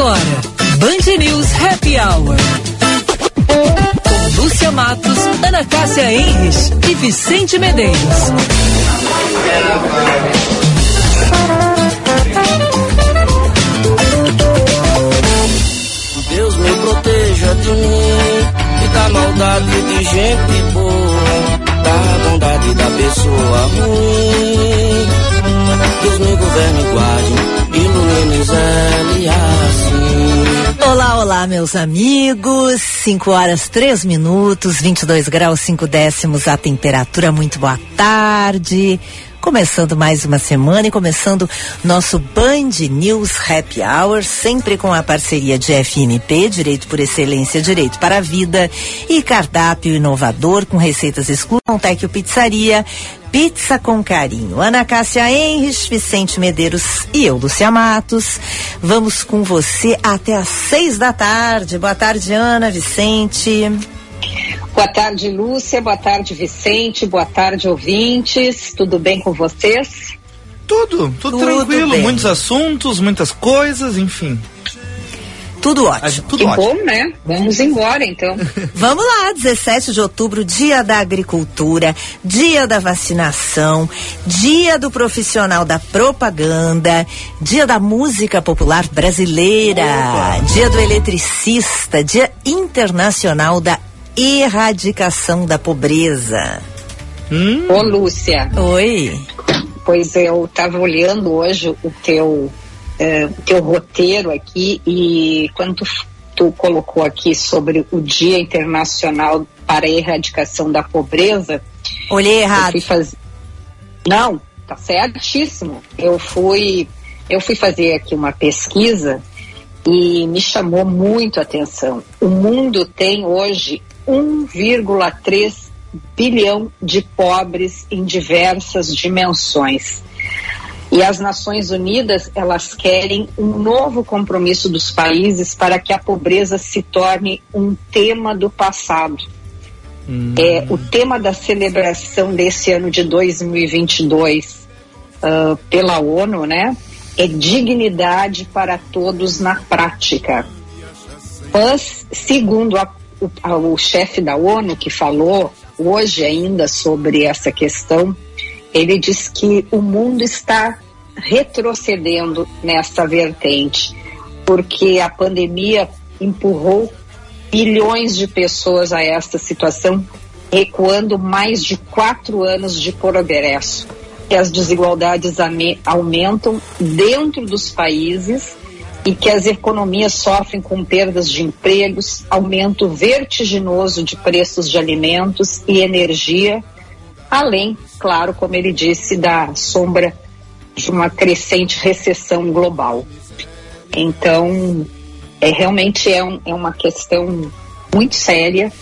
Agora, Band News Happy Hour. Com Lúcia Matos, Ana Cássia Enres e Vicente Medeiros. Deus me proteja de mim e da maldade de gente boa, da bondade da pessoa ruim. Deus me governe e guarde, ilumine Zé e assim. Olá, olá, meus amigos. 5 horas 3 minutos, 22 graus 5 décimos a temperatura. Muito boa tarde. Começando mais uma semana e começando nosso Band News Happy Hour, sempre com a parceria de FMP, Direito por Excelência, Direito para a Vida, e cardápio inovador com receitas exclusivas, Tecio Pizzaria, Pizza com Carinho. Ana Cássia Henrich, Vicente Medeiros e eu, Lúcia Matos. Vamos com você até às seis da tarde. Boa tarde, Ana, Vicente. Boa tarde, Lúcia. Boa tarde, Vicente. Boa tarde, ouvintes. Tudo bem com vocês? Tudo, tudo, Tudo tranquilo. bem. Muitos assuntos, muitas coisas, enfim. Tudo ótimo. Tudo que ótimo. bom, né? Vamos embora, então. Vamos lá, 17 de outubro, dia da agricultura, dia da vacinação, dia do profissional da propaganda, dia da música popular brasileira, dia do eletricista, dia internacional da erradicação da pobreza. Hum, Ô, Lúcia, Oi. pois eu estava olhando hoje o teu, eh, o teu roteiro aqui e quando tu, tu colocou aqui sobre o Dia Internacional para a Erradicação da Pobreza, Olhei errado. fazer. Não, tá certíssimo. Eu fui, eu fui fazer aqui uma pesquisa e me chamou muito a atenção. O mundo tem hoje 1,3 bilhão de pobres em diversas dimensões. E as Nações Unidas, elas querem um novo compromisso dos países para que a pobreza se torne um tema do passado. É, o tema da celebração desse ano de 2022 ah, pela ONU, né, é dignidade para todos na prática. Mas, segundo a- o, o chefe da ONU que falou hoje ainda sobre essa questão, ele diz que o mundo está retrocedendo nessa vertente, porque a pandemia empurrou bilhões de pessoas a esta situação, recuando mais de quatro anos de progresso. Que as desigualdades aumentam dentro dos países e que as economias sofrem com perdas de empregos, aumento vertiginoso de preços de alimentos e energia, além, claro, como ele disse, da sombra de uma crescente recessão global. Então, é, realmente é, um- é uma questão muito séria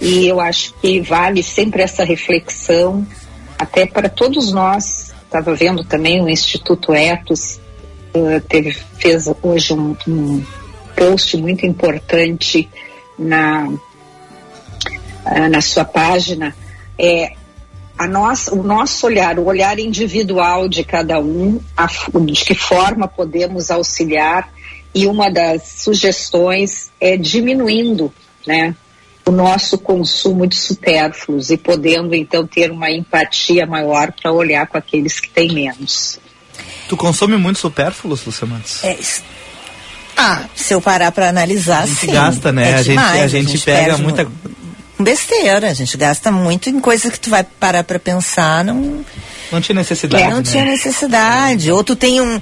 e eu acho que vale sempre essa reflexão, até para todos nós. Estava vendo também o Instituto Etos, teve, fez hoje um, um post muito importante na, ah, na sua página. É, a nossa, o nosso olhar, o olhar individual de cada um, a de que forma podemos auxiliar, e uma das sugestões é diminuindo né, o nosso consumo de supérfluos e podendo então ter uma empatia maior para olhar com aqueles que têm menos. Tu consome muito supérfluos, Matos? É isso. Ah, se eu parar para analisar, A gente sim. gasta, né? É a, gente, demais, a gente pega muita. besteira, a gente gasta muito em coisas que tu vai parar para pensar, não, Não tinha necessidade. É, não né? tinha necessidade. Ou tu tem um,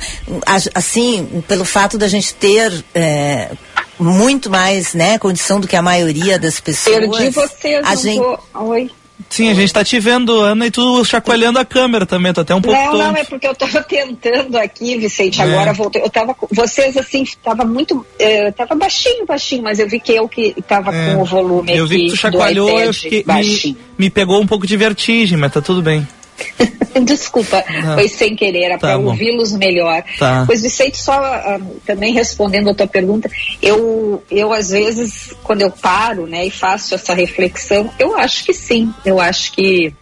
a- assim, pelo fato da gente ter é, muito mais, né, condição do que a maioria das pessoas. Perdi vocês, a gente, tô- Oi. Sim, a gente tá te vendo, Ana, e tu chacoalhando a câmera também, tô até um pouco Não, não, tonto. é porque eu estava tentando aqui, Vicente, É. agora voltei. Eu tava vocês assim, estava muito, eh, tava baixinho, baixinho, mas eu vi que eu que estava É. com o volume Eu vi que tu chacoalhou, eu fiquei, me, me pegou um pouco de vertigem, mas tá tudo bem. Desculpa, Não. foi sem querer, era Tá para ouvi-los melhor. Tá. Pois, Vicente, só ah, também respondendo a tua pergunta, eu, eu às vezes, quando eu paro né, e faço essa reflexão, eu acho que sim, eu acho que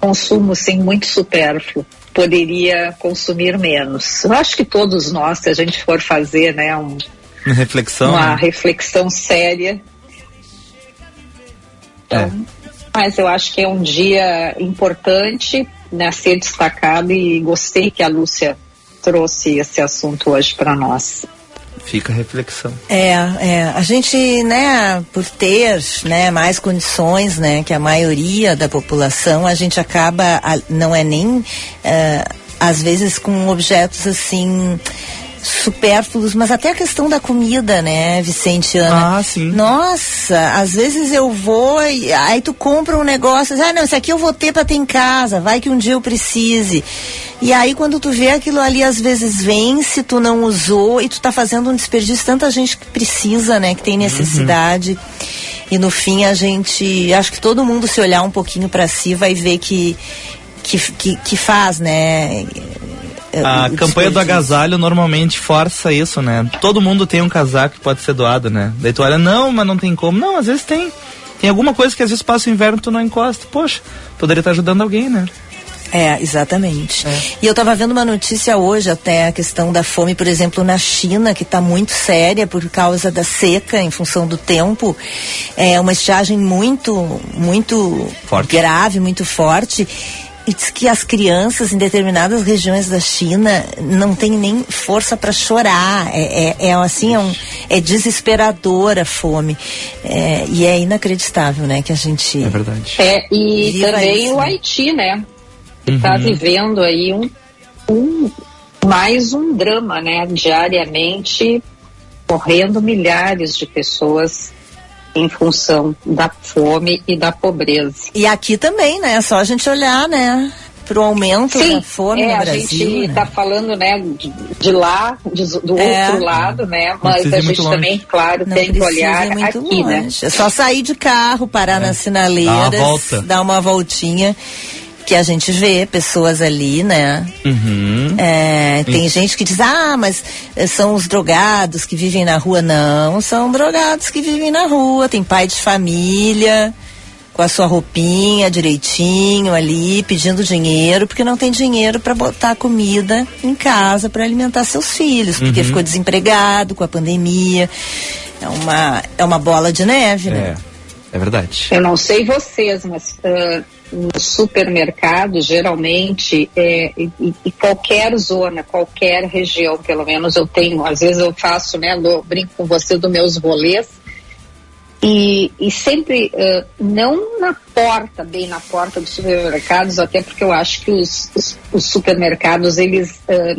consumo sim muito supérfluo. Poderia consumir menos. Eu acho que todos nós, se a gente for fazer né, um, Uma reflexão. uma né? reflexão séria. Então, É. Mas eu acho que é um dia importante né, a ser destacado e gostei que a Lúcia trouxe esse assunto hoje para nós. Fica a reflexão. É, é, a gente, né, por ter, né, mais condições, né, que a maioria da população, a gente acaba, não é nem, eh, às vezes com objetos assim, supérfluos, mas até a questão da comida, né, Vicente Ana? Ah, sim. Nossa, às vezes eu vou e aí tu compra um negócio, ah, não, isso aqui eu vou ter para ter em casa, vai que um dia eu precise. E aí quando tu vê aquilo ali, às vezes vence, tu não usou e tu tá fazendo um desperdício, tanta gente que precisa, né, que tem necessidade. E no fim a gente, acho que todo mundo se olhar um pouquinho para si vai ver que que, que, que faz, né? A o campanha do agasalho normalmente força isso, né? Todo mundo tem um casaco que pode ser doado, né? Daí tu olha, não, mas não tem como. Não, às vezes tem. Tem alguma coisa que às vezes passa o inverno e tu não encosta. Poxa, poderia estar ajudando alguém, né? É, exatamente. E eu estava vendo uma notícia hoje até a questão da fome, por exemplo, na China, que está muito séria por causa da seca em função do tempo. É uma estiagem muito, muito Forte. grave, muito forte. E diz que as crianças em determinadas regiões da China não têm nem força para chorar. É, é, é assim, é, um, é desesperadora a fome. É, e é inacreditável, né, que a gente. É verdade. É, e também isso, o né? Haiti, né? Que está vivendo aí um, um- mais um drama, né? Diariamente morrendo milhares de pessoas em função da fome e da pobreza. E aqui também, né? É só a gente olhar, né? Pro aumento da fome é, no a Brasil. gente né? está falando, né, de, de lá, de- do É. outro lado, né? Mas a gente também, claro, Não tem que olhar aqui, né? longe. É só sair de carro, parar nas sinaleiras, Dar uma volta. dar uma voltinha, que a gente vê pessoas ali, né? Uhum. É, tem gente que diz, ah, mas eh, são os drogados que vivem na rua. Não, são drogados que vivem na rua. Tem pai de família, com a sua roupinha direitinho ali, pedindo dinheiro, porque não tem dinheiro para botar comida em casa para alimentar seus filhos, porque ficou desempregado com a pandemia. É uma, é uma bola de neve, né? É, é verdade. Eu não sei vocês, mas ah, no supermercado, geralmente, é, e, e- qualquer zona, qualquer região, pelo menos eu tenho, às vezes eu faço, né, Lô, brinco com você dos meus rolês, e, e sempre, ah, não na porta, bem na porta dos supermercados, até porque eu acho que os, os- os supermercados, eles ah,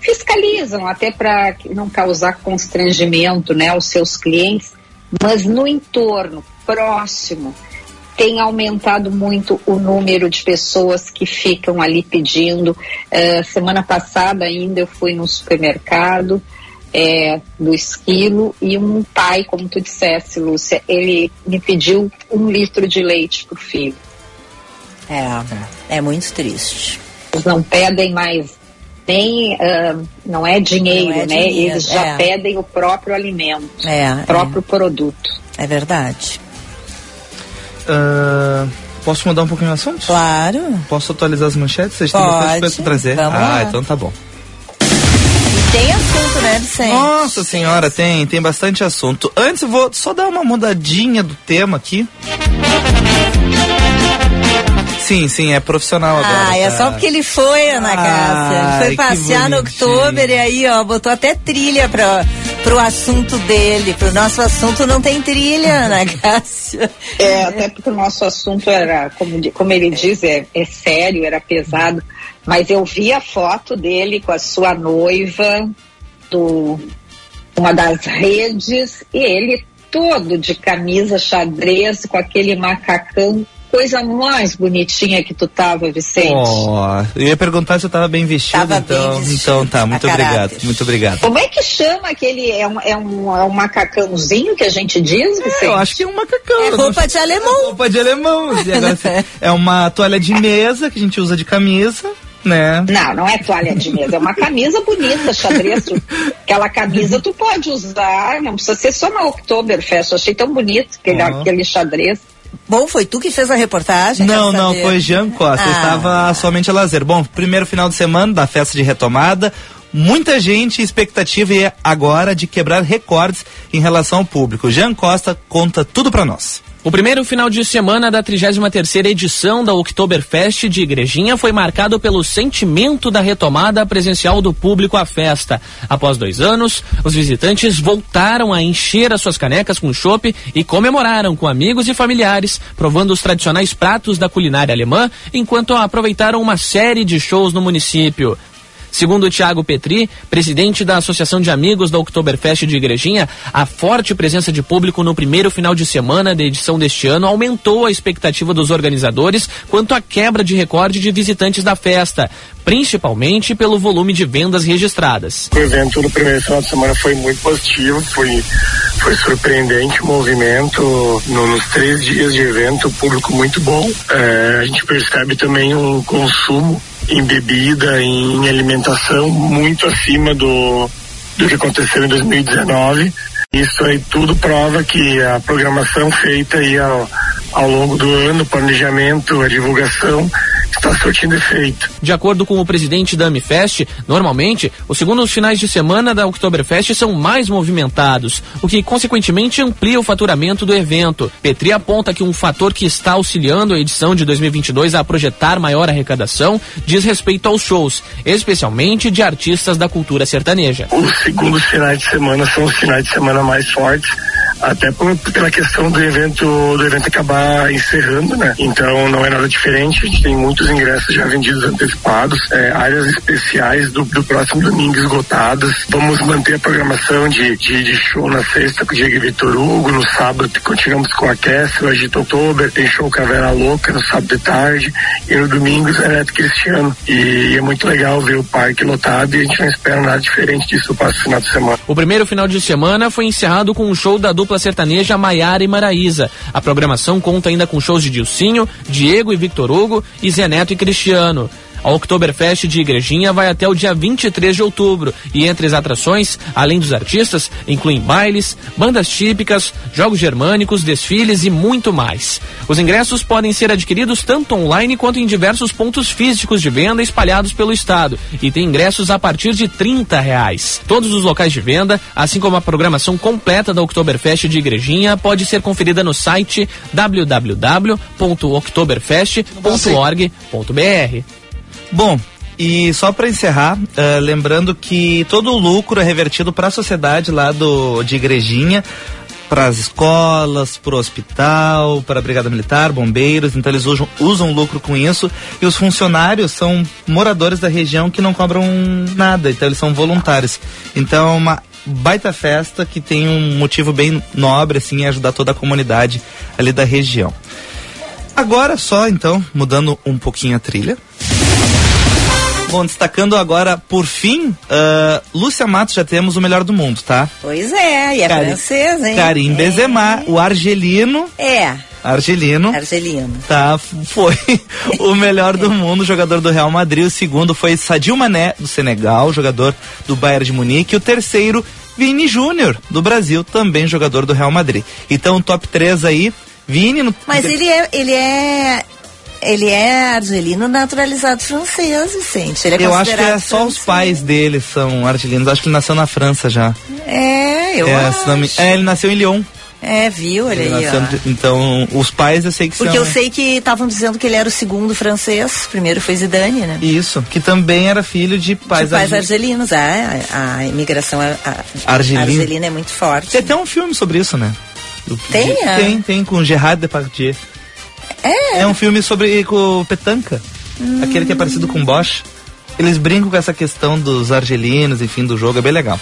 fiscalizam até para não causar constrangimento né, aos seus clientes, mas no entorno, próximo, tem aumentado muito o número de pessoas que ficam ali pedindo. Eh, semana passada ainda eu fui no supermercado eh, do esquilo e um pai, como tu dissesse, Lúcia, ele me pediu um litro de leite para o filho. É, é muito triste. Eles não pedem mais nem, ah, não é dinheiro, Não é né? dinheiro, Eles já é. pedem o próprio alimento, É, o próprio produto. é, é verdade. Ah, posso mudar um pouquinho o assunto? Claro. Posso atualizar as manchetes? Vocês têm Pode. bastante coisa pra trazer? Vamos ah, lá. então tá bom. E tem assunto, né, Vicente? Nossa senhora, tem, tem bastante assunto. Antes vou só dar uma mudadinha do tema aqui. Sim, sim, é profissional agora. Ah, é só porque ele foi, Ana Cássia. Ele Ai, foi passear no. Oktober e aí, ó, botou até trilha pra, pro assunto dele. Pro nosso assunto não tem trilha, Ana Cássia. É, até porque o nosso assunto era, como, como ele diz, é, é sério, era pesado. Mas eu vi a foto dele com a sua noiva do uma das redes e ele todo de camisa xadrez com aquele macacão, coisa mais bonitinha que tu tava, Vicente. Ó, eu ia perguntar se eu tava bem vestido, Tava bem então, vestido, então tá, a muito caráter. obrigado, muito obrigado. Como é que chama aquele é um, é um, é um macacãozinho que a gente diz, Vicente? Eu acho que é um macacão. É roupa de alemão. Roupa de alemão. E agora, é uma toalha de mesa que a gente usa de camisa, né? Não, não é toalha de mesa, é uma camisa bonita, xadrez. tu- Aquela camisa tu pode usar, não precisa ser só na Oktoberfest. Eu achei tão bonito aquele, Ó. aquele xadrez. Bom, foi tu que fez a reportagem? Não, não, saber. foi Jean Costa. Eu Ah. estava somente a lazer. Bom, primeiro final de semana da festa de retomada. Muita gente expectativa é agora de quebrar recordes em relação ao público. Jean Costa conta tudo para nós. O primeiro final de semana da 33ª edição da Oktoberfest de Igrejinha foi marcado pelo sentimento da retomada presencial do público à festa. Após dois anos, os visitantes voltaram a encher as suas canecas com chopp e comemoraram com amigos e familiares, provando os tradicionais pratos da culinária alemã, enquanto aproveitaram uma série de shows no município. Segundo Tiago Petri, presidente da Associação de Amigos da Oktoberfest de Igrejinha, a forte presença de público no primeiro final de semana da edição deste ano aumentou a expectativa dos organizadores quanto à quebra de recorde de visitantes da festa, principalmente pelo volume de vendas registradas. O evento no primeiro final de semana foi muito positivo, foi, foi surpreendente o movimento. No, nos três dias de evento, público muito bom. É, a gente percebe também um consumo em bebida, em alimentação, muito acima do, do que aconteceu em 2019. Isso aí tudo prova que a programação feita aí ao, ao longo do ano, o planejamento, a divulgação, está surtindo efeito. De acordo com o presidente da Amifest, normalmente os segundos finais de semana da Oktoberfest são mais movimentados, o que consequentemente amplia o faturamento do evento. Petri aponta que um fator que está auxiliando a edição de 2022 a projetar maior arrecadação diz respeito aos shows, especialmente de artistas da cultura sertaneja. Os segundos finais de semana são os finais de semana mais fortes até por, pela questão do evento do evento acabar encerrando, né? Então não é nada diferente. A gente tem muitos ingressos já vendidos antecipados, é, áreas especiais do, do próximo domingo esgotadas. Vamos manter a programação de, de, de show na sexta com o Diego Vitor Hugo, no sábado continuamos com a Kessel, Agito Oktober, tem show Caveira Louca no sábado de tarde e no domingo Zé Neto Cristiano. E é muito legal ver o parque lotado e a gente não espera nada diferente disso no próximo final de semana. O primeiro final de semana foi encerrado com um show da dupla sertaneja Maiara e Maraíza. A programação conta ainda com shows de Dilcinho, Diego e Victor Hugo e Zé Neto e Cristiano. A Oktoberfest de Igrejinha vai até o dia 23 de outubro e entre as atrações, além dos artistas, incluem bailes, bandas típicas, jogos germânicos, desfiles e muito mais. Os ingressos podem ser adquiridos tanto online quanto em diversos pontos físicos de venda espalhados pelo estado e tem ingressos a partir de 30 reais. Todos os locais de venda, assim como a programação completa da Oktoberfest de Igrejinha, pode ser conferida no site www.oktoberfest.org.br. Bom, e só para encerrar, uh, lembrando que todo o lucro é revertido para a sociedade lá do de Igrejinha, para as escolas, para o hospital, para a Brigada Militar, bombeiros, então eles usam, usam lucro com isso. E os funcionários são moradores da região que não cobram nada, então eles são voluntários. Então é uma baita festa que tem um motivo bem nobre, assim, em ajudar toda a comunidade ali da região. Agora só, então, mudando um pouquinho a trilha. Bom, destacando agora, por fim, uh, Lúcia Matos, já temos o melhor do mundo, tá? Pois é, e é Cari- francês, hein? Karim é. Benzema, o argelino, É, argelino, argelino. tá, foi o melhor do mundo, jogador do Real Madrid. O segundo foi Sadio Mané, do Senegal, jogador do Bayern de Munique. E o terceiro, Vini Júnior, do Brasil, também jogador do Real Madrid. Então, top 3 aí, Vini no... Mas ele é, ele é, ele é argelino naturalizado francês, Vicente. Ele é Eu acho que é só os pais dele são argelinos. Acho que ele nasceu na França já. É, eu é, acho. é, ele nasceu em Lyon. É, viu? Olha Ele aí, nasceu-. Então, os pais eu sei que Porque são. eu sei que estavam dizendo que ele era o segundo francês. O primeiro foi Zidane, né? Isso, que também era filho de pais, de pais arge- argelinos. Ah, a, a imigração a, a- Argelina. argelina é muito forte. Tem até um filme sobre isso, né? Tem, de- é? Tem, tem, com Gerard Depardieu. É, É um filme sobre com o Petanca, aquele que é parecido com Bosch. Eles brincam com essa questão dos argelinos, enfim, do jogo, é bem legal.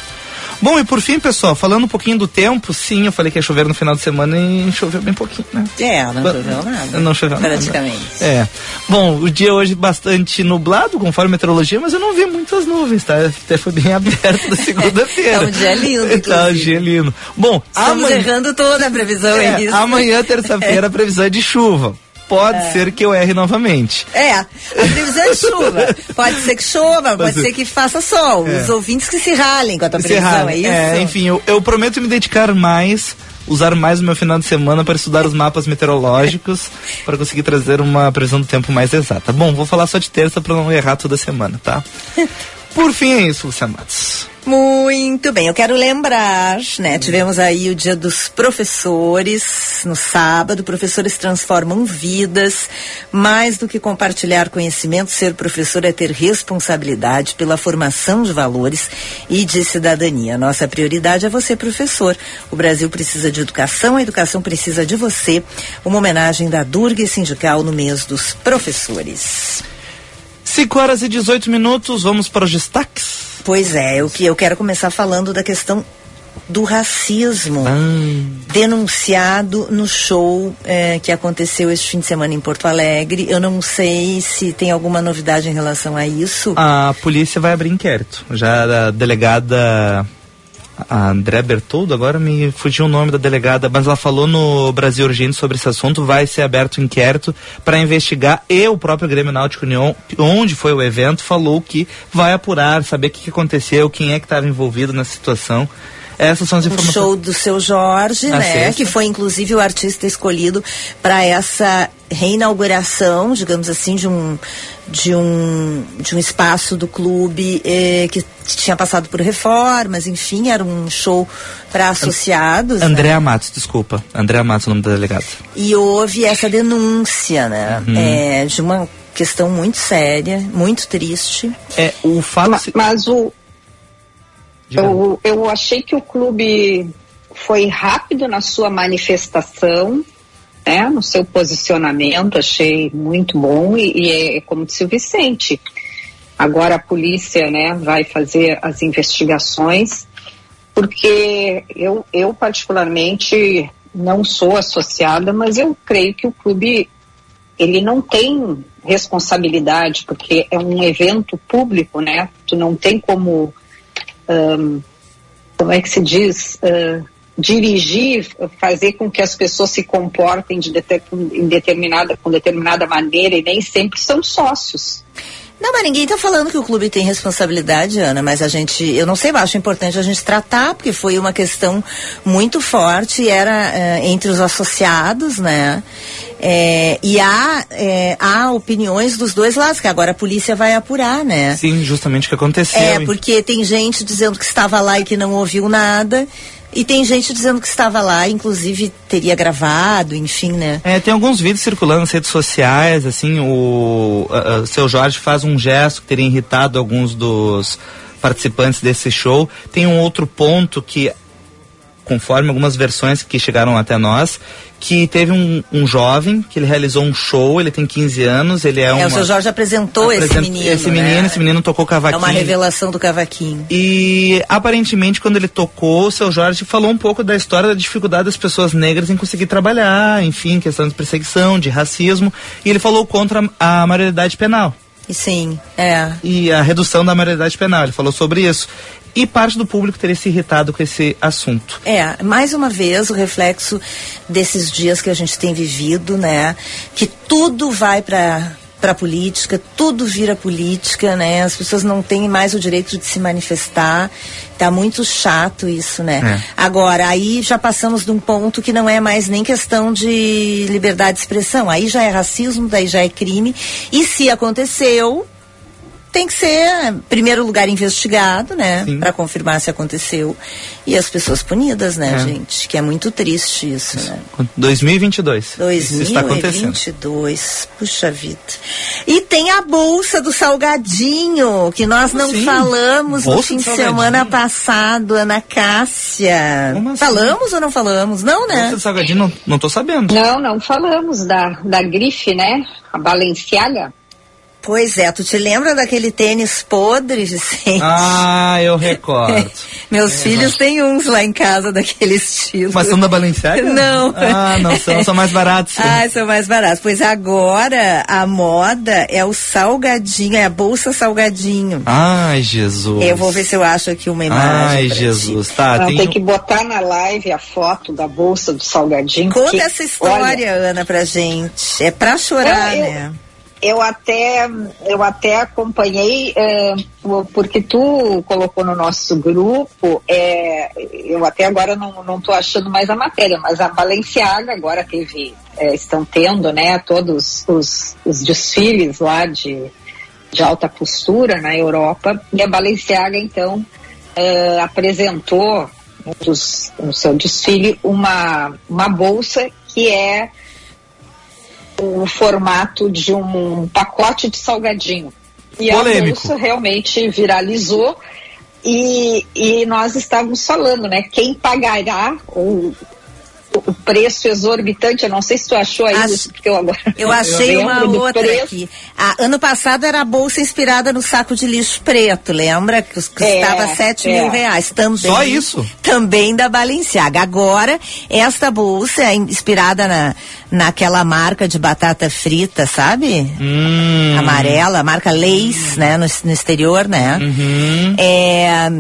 Bom, e por fim, pessoal, falando um pouquinho do tempo, sim, eu falei que ia chover no final de semana e choveu bem pouquinho, né? é, não Ba- choveu nada. Não choveu nada. Praticamente. É. Bom, o dia hoje bastante nublado, conforme a meteorologia, mas eu não vi muitas nuvens, tá? Até foi bem aberto da segunda-feira. Tá um dia lindo, Tá um dia lindo. Bom, Estamos amanhã, errando toda a previsão, é, é, isso? amanhã, terça-feira, a previsão é de chuva. Pode ser que eu erre novamente. É, a previsão é chuva. Pode ser que chova, pode ser. que faça sol. É. Os ouvintes que se ralem com a tua Se previsão, errar, é isso? é, enfim, eu, eu prometo me dedicar mais, usar mais o meu final de semana para estudar os mapas meteorológicos, para conseguir trazer uma previsão do tempo mais exata. Bom, vou falar só de terça para não errar toda semana, tá? Por fim é isso, Luciano Matos. Muito bem, eu quero lembrar, né? Tivemos aí o dia dos professores no sábado. Professores transformam vidas. Mais do que compartilhar conhecimento, ser professor é ter responsabilidade pela formação de valores e de cidadania. Nossa prioridade é você, professor. O Brasil precisa de educação, a educação precisa de você. Uma homenagem da Durga Sindical no mês dos professores. 5 horas e 18 minutos, vamos para os destaques. Pois é, eu, que eu quero começar falando da questão do racismo Ah. denunciado no show eh, que aconteceu este fim de semana em Porto Alegre. Eu não sei se tem alguma novidade em relação a isso. A polícia vai abrir inquérito. Já a delegada a André Bertoldo, agora me fugiu o nome da delegada, mas ela falou no Brasil Urgente sobre esse assunto, vai ser aberto um inquérito para investigar e o próprio Grêmio Náutico União, onde foi o evento, falou que vai apurar, saber o que, que aconteceu, quem é que estava envolvido nessa situação. Essas são as informações. show do seu Jorge, né? sexta. Que foi inclusive o artista escolhido para essa reinauguração, digamos assim, de um de um de um espaço do clube eh, que tinha passado por reformas, enfim, era um show para associados. né? Andréa Matos, desculpa. Andréa Matos, o nome da delegada. E houve essa denúncia, né? Uhum. É, de uma questão muito séria, muito triste. É, o fato. Ma- Mas o, eu, eu achei que o clube foi rápido na sua manifestação, né, no seu posicionamento, achei muito bom e, e é como disse o Vicente. Agora a polícia, né, vai fazer as investigações, porque eu, eu particularmente não sou associada, mas eu creio que o clube ele não tem responsabilidade, porque é um evento público, né? Tu não tem como, ahn, como é que se diz, ah, dirigir, fazer com que as pessoas se comportem de deter- em determinada, com determinada maneira e nem sempre são sócios. Não, mas ninguém está falando que o clube tem responsabilidade, Ana, mas a gente, eu não sei, eu acho importante a gente tratar, porque foi uma questão muito forte, era eh, entre os associados, né? Eh, e há, eh, há opiniões dos dois lados, que agora a polícia vai apurar, né? Sim, justamente o que aconteceu. É, hein? porque tem gente dizendo que estava lá e que não ouviu nada, e tem gente dizendo que estava lá, inclusive teria gravado, enfim, né? É, tem alguns vídeos circulando nas redes sociais, assim, o, a- a- seu Jorge faz um gesto que teria irritado alguns dos participantes desse show. Tem um outro ponto que, conforme algumas versões que chegaram até nós, que teve um, um jovem que ele realizou um show, ele tem 15 anos, ele é, É, uma... o seu Jorge apresentou esse apresenta- menino. Esse menino, né? esse menino tocou É cavaquinho. uma revelação do cavaquinho. E aparentemente, quando ele tocou, o seu Jorge falou um pouco da história da dificuldade das pessoas negras em conseguir trabalhar, enfim, questão de perseguição, de racismo. E ele falou contra a maioridade penal E sim, é. e a redução da maioridade penal. Ele falou sobre isso. E parte do público teria se irritado com esse assunto. É, mais uma vez o reflexo desses dias que a gente tem vivido, né? Que tudo vai para para política, tudo vira política, né? As pessoas não têm mais o direito de se manifestar. Tá muito chato isso, né? É. Agora, aí já passamos de um ponto que não é mais nem questão de liberdade de expressão. Aí já é racismo, daí já é crime. E se aconteceu, tem que ser, em primeiro lugar, investigado, né? Sim. Para confirmar se aconteceu. E as pessoas punidas, né, É. gente? Que é muito triste isso, né? 2022. Isso está acontecendo. 2022, puxa vida. E tem a bolsa do salgadinho, que nós não assim? falamos no Bolsa fim do de salgadinho? semana passado, Ana Cássia. Assim? Falamos ou não falamos? Não, né? Nossa, Salgadinho, não, não tô sabendo. Não, não falamos da, da grife, né? A Balenciaga. Pois é, tu te lembra daquele tênis podre, Vicente? Ah, eu recordo. Meus filhos têm uns lá em casa daquele estilo. Mas são da Balenciaga? Não. Ah, não são, são mais baratos. Ah, são mais baratos. Pois agora a moda é o salgadinho, é a bolsa salgadinho. Ai, Jesus. Eu vou ver se eu acho aqui uma imagem. Ai, pra ti. Jesus. Tá, Não, tem, tem que botar na live a foto da bolsa do salgadinho. Conta porque, essa história, olha, Ana, pra gente. É pra chorar, Eu- eu- né? eu até eu até acompanhei é, por- porque tu colocou no nosso grupo é, eu até agora não não tô achando mais a matéria mas a Balenciaga agora teve é, estão tendo né todos os, os desfiles lá de de alta costura na Europa. E a Balenciaga então apresentou no seu desfile uma, uma bolsa que é o formato de um pacote de salgadinho. E Polêmico. bolsa realmente viralizou e, e nós estávamos falando, né? Quem pagará o, o preço exorbitante, eu não sei se tu achou aí, Acho- isso, porque eu agora Eu achei uma lembro do outra preço. aqui. Ah, ano passado era a bolsa inspirada no saco de lixo preto, lembra? Que custava É, 7 é. mil reais. Também, Só isso? Também da Balenciaga. Agora, esta bolsa é inspirada na, naquela marca de batata frita, sabe? Hum. Amarela, marca Lays, né? No, no exterior, né? Uhum. É,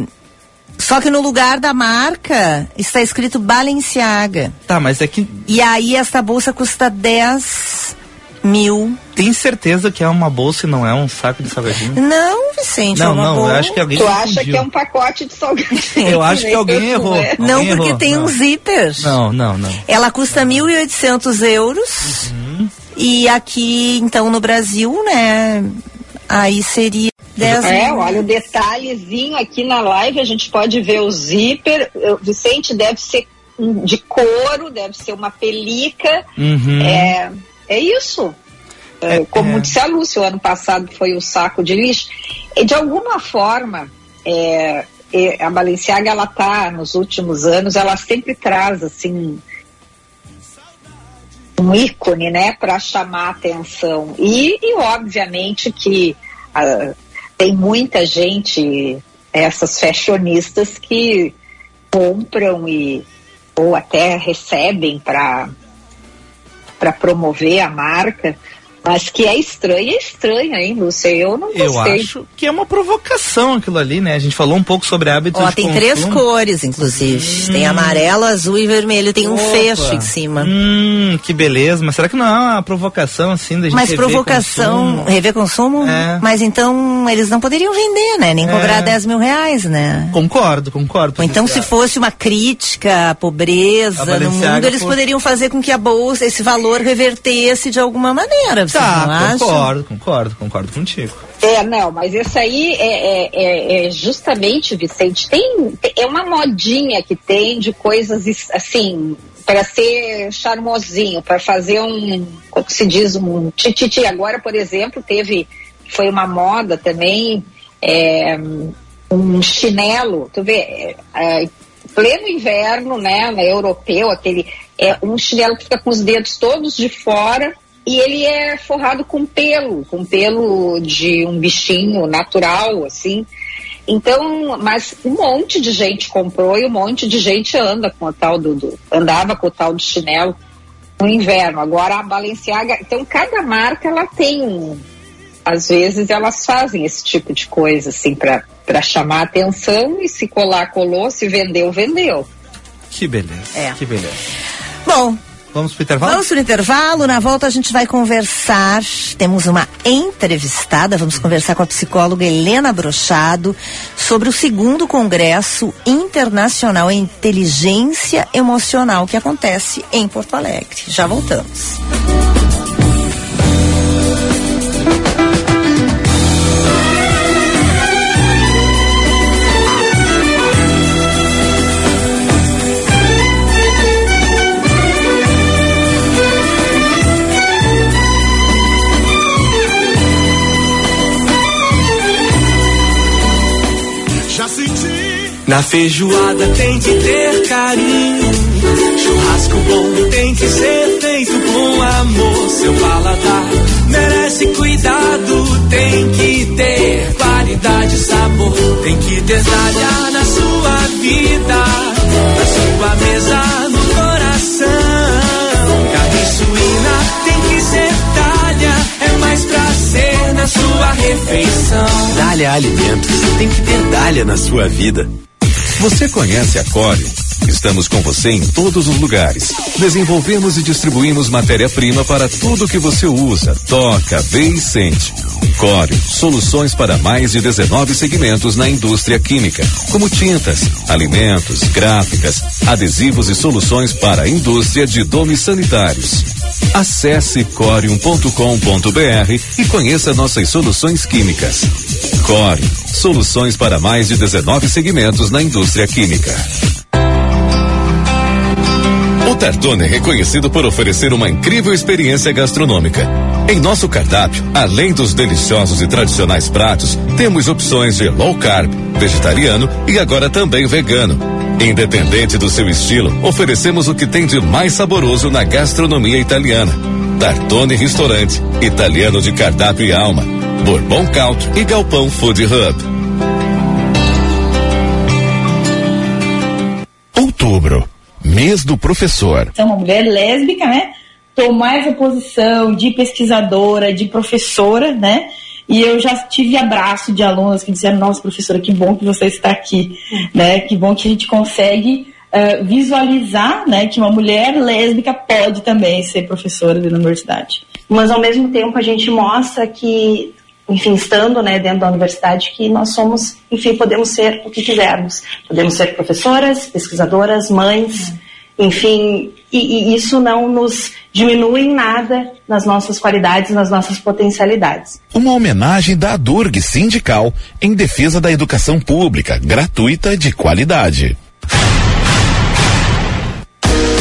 só que no lugar da marca está escrito Balenciaga. Tá, mas é que E aí esta bolsa custa 10 mil. tem certeza que é uma bolsa e não é um saco de salgadinho? Não, Vicente, é Não, uma não, bolsa. eu acho que alguém Tu acha confundiu. que é um pacote de salgadinho? Eu acho que alguém errou. É. Não, Alguém porque errou, tem não. um zíper. Não, não, não. Ela custa 1.800 euros. Uhum. E aqui, então, no Brasil, né? Aí seria 10 É, mil. olha o detalhezinho aqui na live, a gente pode ver o zíper. Eh, Vicente deve ser de couro, deve ser uma pelica. Uhum. É, é isso. É, É, como é. disse a Lúcia, o ano passado foi o saco de lixo. E de alguma forma, é, é, a Balenciaga, ela tá, nos últimos anos, ela sempre traz, assim, um ícone, né, para chamar atenção. E, e, obviamente que ah, tem muita gente, essas fashionistas que compram e ou até recebem para para promover a marca, mas que é estranha, é estranha, hein, Lúcia? Eu não Eu gostei. acho que é uma provocação aquilo ali, né? A gente falou um pouco sobre hábitos Ó, de tem consumo. três cores, inclusive. Tem amarelo, azul e vermelho. Tem um Opa. fecho em cima. Hum, que beleza. Mas será que não é uma provocação assim da gente Mas rever provocação, consumo? rever consumo? É. Mas então eles não poderiam vender, né? Nem cobrar É. 10 mil reais, né? Concordo, concordo. Ou então, se fosse uma crítica à pobreza no mundo, eles fosse- poderiam fazer com que a bolsa, esse valor revertesse de alguma maneira. Tá, concordo, concordo, concordo contigo. É, não, mas esse aí é, é- é- é justamente, Vicente, tem, tem- é uma modinha que tem de coisas is- assim, para ser charmosinho, para fazer um, como se diz, um tititi. Agora, por exemplo, teve, foi uma moda também, é, um chinelo, tu vê, é, é, pleno inverno, né, né, europeu, aquele, é um chinelo que fica com os dedos todos de fora, e ele é forrado com pelo, com pelo de um bichinho natural, assim. Então, mas um monte de gente comprou e um monte de gente anda com o tal do, do- andava com o tal do chinelo no inverno. Agora a Balenciaga, então cada marca ela tem um, às vezes elas fazem esse tipo de coisa assim para para chamar atenção e se colar colou, se vendeu vendeu. Que beleza. É. Que beleza. Bom, Vamos pro intervalo? Vamos pro intervalo, na volta a gente vai conversar, temos uma entrevistada, vamos conversar com a psicóloga Helena Brochado sobre o segundo Congresso Internacional em Inteligência Emocional que acontece em Porto Alegre. Já voltamos. Na feijoada tem que ter carinho. Churrasco bom tem que ser feito com amor. Seu paladar merece cuidado. Tem que ter qualidade sabor. Tem que detalhar na sua vida. Na sua mesa, no coração. Carne suína tem que ser talha. É mais prazer na sua refeição. Dália Alimentos. Tem que ter Dália na sua vida. Você conhece a Corium? Estamos com você em todos os lugares. Desenvolvemos e distribuímos matéria-prima para tudo que você usa, toca, vê e sente. Corium, soluções para mais de 19 segmentos na indústria química, como tintas, alimentos, gráficas, adesivos e soluções para a indústria de domes sanitários. Acesse corium.com.br e conheça nossas soluções químicas. Corium, soluções para mais de 19 segmentos na indústria química. O Tartone é reconhecido por oferecer uma incrível experiência gastronômica. Em nosso cardápio, além dos deliciosos e tradicionais pratos, temos opções de low carb, vegetariano e agora também vegano. Independente do seu estilo, oferecemos o que tem de mais saboroso na gastronomia italiana. Tartone Restaurante, italiano de cardápio e alma. Bourbon Couch e Galpão Food Hub. Outubro, mês do professor. Sou uma mulher lésbica, né? Tomar essa posição de pesquisadora, de professora, né? E eu já tive abraço de alunos que disseram, nossa professora, que bom que você está aqui, né? Que bom que a gente consegue uh, visualizar, né? Que uma mulher lésbica pode também ser professora da universidade. Mas ao mesmo tempo a gente mostra que, enfim, estando né, dentro da universidade, que nós somos, enfim, podemos ser o que quisermos. Podemos ser professoras, pesquisadoras, mães, enfim, e, e isso não nos diminui em nada nas nossas qualidades, nas nossas potencialidades. Uma homenagem da Durg Sindical em defesa da educação pública, gratuita de qualidade.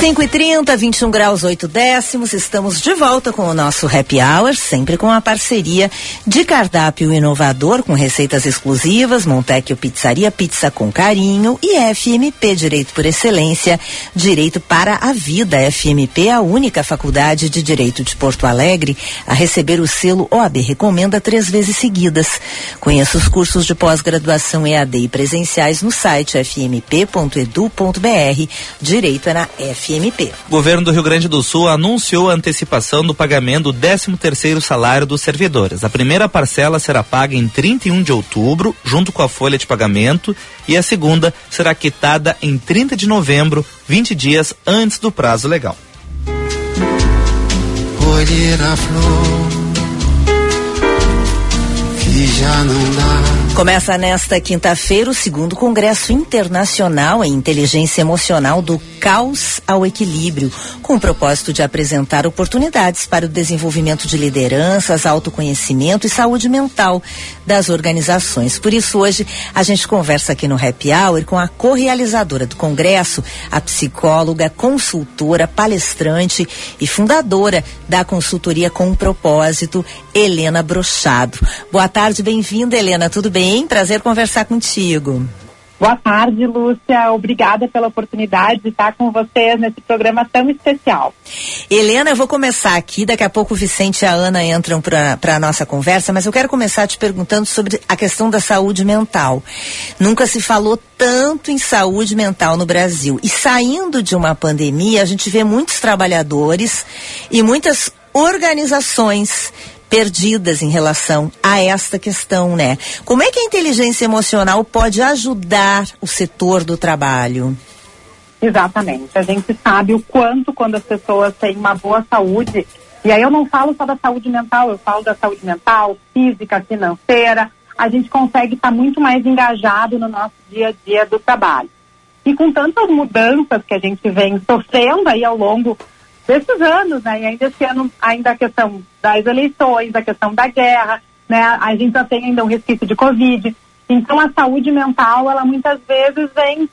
5 e 30 21 graus 8 décimos, estamos de volta com o nosso Happy Hour, sempre com a parceria de cardápio inovador com receitas exclusivas, Montecchio Pizzaria, pizza com carinho e FMP Direito por Excelência, Direito para a Vida. FMP a única faculdade de Direito de Porto Alegre a receber o selo OAB Recomenda três vezes seguidas. Conheça os cursos de pós-graduação EAD e presenciais no site fmp.edu.br. Direito é na FMP. FMP. O governo do Rio Grande do Sul anunciou a antecipação do pagamento do 13 terceiro salário dos servidores. A primeira parcela será paga em 31 de outubro, junto com a folha de pagamento, e a segunda será quitada em 30 de novembro, 20 dias antes do prazo legal. Colher a flor que já não dá Começa nesta quinta-feira o segundo Congresso Internacional em Inteligência Emocional do Caos ao Equilíbrio, com o propósito de apresentar oportunidades para o desenvolvimento de lideranças, autoconhecimento e saúde mental das organizações. Por isso, hoje, a gente conversa aqui no Happy Hour com a co-realizadora do Congresso, a psicóloga, consultora, palestrante e fundadora da consultoria com um propósito, Helena Brochado. Boa tarde, bem-vinda, Helena. Tudo bem? Bem? Prazer conversar contigo. Boa tarde, Lúcia. Obrigada pela oportunidade de estar com vocês nesse programa tão especial. Helena, eu vou começar aqui. Daqui a pouco o Vicente e a Ana entram para a nossa conversa, mas eu quero começar te perguntando sobre a questão da saúde mental. Nunca se falou tanto em saúde mental no Brasil. E saindo de uma pandemia, a gente vê muitos trabalhadores e muitas organizações perdidas em relação a esta questão, né? Como é que a inteligência emocional pode ajudar o setor do trabalho? Exatamente. A gente sabe o quanto quando as pessoas têm uma boa saúde, e aí eu não falo só da saúde mental, eu falo da saúde mental, física, financeira, a gente consegue estar muito mais engajado no nosso dia a dia do trabalho. E com tantas mudanças que a gente vem sofrendo aí ao longo desses anos, né? E ainda esse ano, ainda a questão das eleições, a questão da guerra. né? A gente já tem ainda um resquício de Covid. Então a saúde mental, ela muitas vezes vem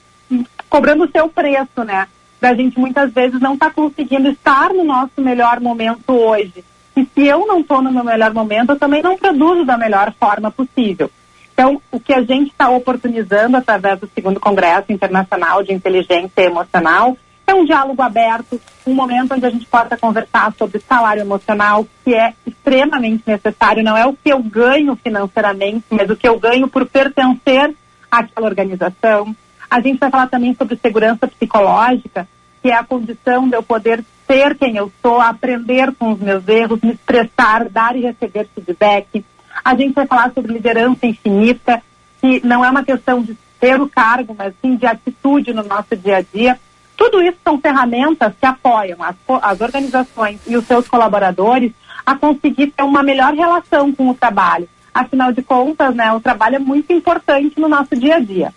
cobrando o seu preço, né? Da gente muitas vezes não tá conseguindo estar no nosso melhor momento hoje. E se eu não estou no meu melhor momento, eu também não produzo da melhor forma possível. Então, o que a gente está oportunizando através do segundo Congresso Internacional de Inteligência Emocional é um diálogo aberto, um momento onde a gente possa conversar sobre salário emocional, que é extremamente necessário, não é o que eu ganho financeiramente, mas o que eu ganho por pertencer àquela organização. A gente vai falar também sobre segurança psicológica, que é a condição de eu poder ser quem eu sou, aprender com os meus erros, me expressar, dar e receber feedback. A gente vai falar sobre liderança infinita, que não é uma questão de ter o cargo, mas sim de atitude no nosso dia a dia. Tudo isso são ferramentas que apoiam as, as organizações e os seus colaboradores a conseguir ter uma melhor relação com o trabalho. Afinal de contas, né, o trabalho é muito importante no nosso dia a dia.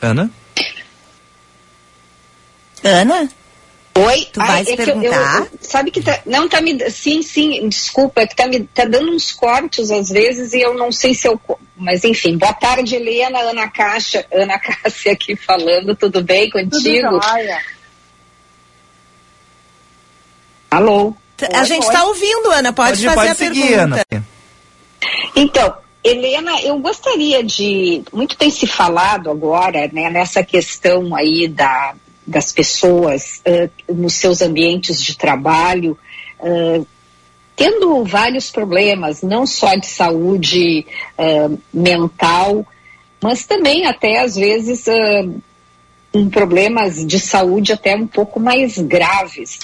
Ana? Ana? Oi, Tu vais é que eu- perguntar? eu- sabe que tá, não tá me, sim, sim, desculpa, é que tá me tá dando uns cortes às vezes e eu não sei se eu, mas enfim, boa tarde Helena, Ana Caixa, Ana Cássia aqui falando, tudo bem contigo? jóia. Alô? A gente está ouvindo, Ana. Pode, fazer a pergunta. Então, Helena, eu gostaria de. Muito tem se falado agora, né, nessa questão aí da, das pessoas eh, nos seus ambientes de trabalho, eh, tendo vários problemas, não só de saúde eh, mental, mas também até às vezes em problemas de saúde até um pouco mais graves.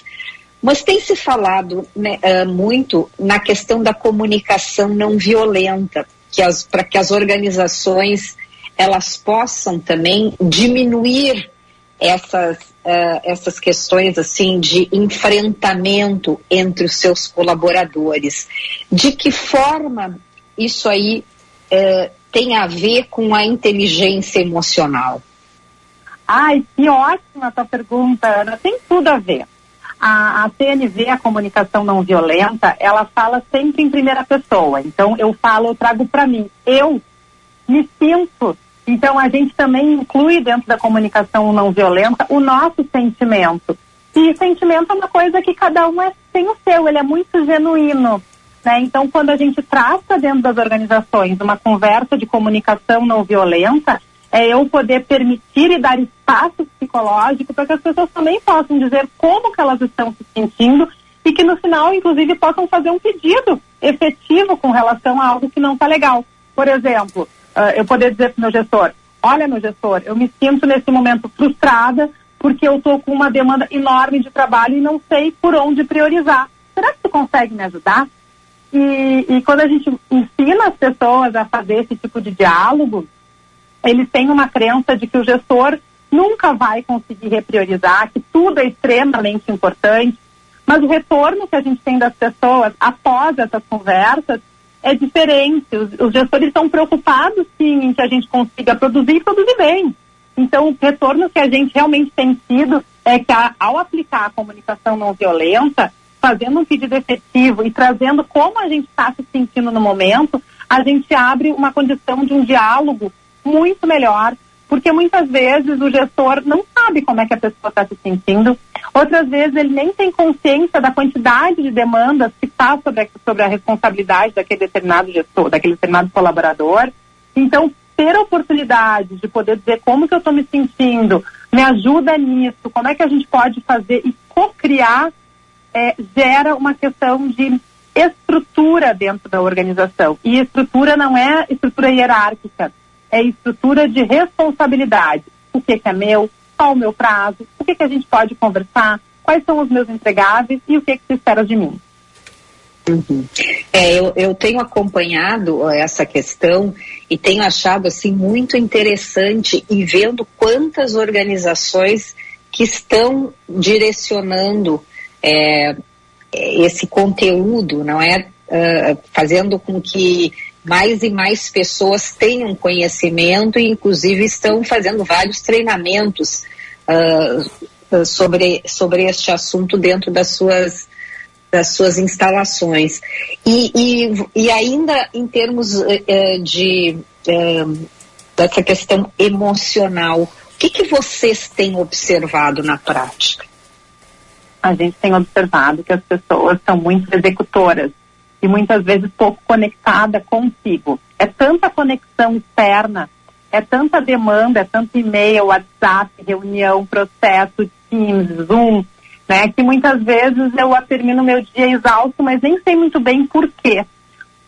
Mas tem se falado né, muito na questão da comunicação não violenta, que para que as organizações elas possam também diminuir essas, ah, essas questões assim de enfrentamento entre os seus colaboradores. De que forma isso aí eh, tem a ver com a inteligência emocional? Ai, que ótima essa pergunta, Ana. Tem tudo a ver. A, a CNV, a comunicação não violenta, ela fala sempre em primeira pessoa. Então, eu falo, eu trago para mim. Eu me sinto. Então, a gente também inclui dentro da comunicação não violenta o nosso sentimento. E sentimento é uma coisa que cada um é, tem o seu, ele é muito genuíno. Né? Então, quando a gente traça dentro das organizações uma conversa de comunicação não violenta, é eu poder permitir e dar espaço psicológico para que as pessoas também possam dizer como que elas estão se sentindo e que no final, inclusive, possam fazer um pedido efetivo com relação a algo que não está legal. Por exemplo, ah, eu poder dizer para o meu gestor, olha meu gestor, eu me sinto nesse momento frustrada porque eu estou com uma demanda enorme de trabalho e não sei por onde priorizar. Será que tu consegue me ajudar? E, e quando a gente ensina as pessoas a fazer esse tipo de diálogo, eles têm uma crença de que o gestor nunca vai conseguir repriorizar, que tudo é extremamente importante, mas o retorno que a gente tem das pessoas após essas conversas é diferente. Os, os gestores estão preocupados, sim, em que a gente consiga produzir e produzir bem. Então, o retorno que a gente realmente tem tido é que, a, ao aplicar a comunicação não violenta, fazendo um pedido efetivo e trazendo como a gente está se sentindo no momento, a gente abre uma condição de um diálogo muito melhor, porque muitas vezes o gestor não sabe como é que a pessoa está se sentindo, outras vezes ele nem tem consciência da quantidade de demandas que está sobre, a- sobre a responsabilidade daquele determinado gestor, daquele determinado colaborador. Então, ter a oportunidade de poder dizer como que eu estou me sentindo, me ajuda nisso, como é que a gente pode fazer e co-criar, é, gera uma questão de estrutura dentro da organização. E estrutura não é estrutura hierárquica, é estrutura de responsabilidade. O que, que é meu, qual o meu prazo, o que, que a gente pode conversar, quais são os meus entregáveis e o que, que se espera de mim. É, eu, eu tenho acompanhado essa questão e tenho achado assim muito interessante e vendo quantas organizações que estão direcionando é, esse conteúdo, não é? Ah, fazendo com que mais e mais pessoas tenham conhecimento e inclusive estão fazendo vários treinamentos ah, sobre, sobre este assunto dentro das suas das suas instalações. E, e, e ainda em termos eh, de eh, dessa questão emocional, o que, que vocês têm observado na prática? A gente tem observado que as pessoas são muito executoras e muitas vezes pouco conectada consigo. É tanta conexão externa, é tanta demanda, é tanto e-mail, WhatsApp, reunião, processo, Teams, Zoom, né? Que muitas vezes eu termino meu dia exausto, mas nem sei muito bem por quê.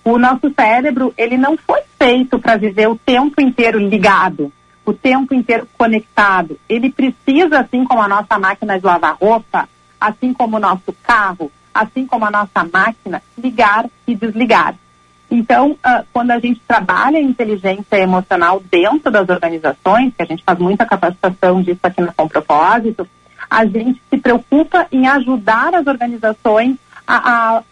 O nosso cérebro, ele não foi feito para viver o tempo inteiro ligado, o tempo inteiro conectado. Ele precisa, assim como a nossa máquina de lavar roupa, assim como o nosso carro, assim como a nossa máquina, ligar e desligar. Então, uh, quando a gente trabalha a inteligência emocional dentro das organizações, que a gente faz muita capacitação disso aqui na Com Propósito, a gente se preocupa em ajudar as organizações a, a,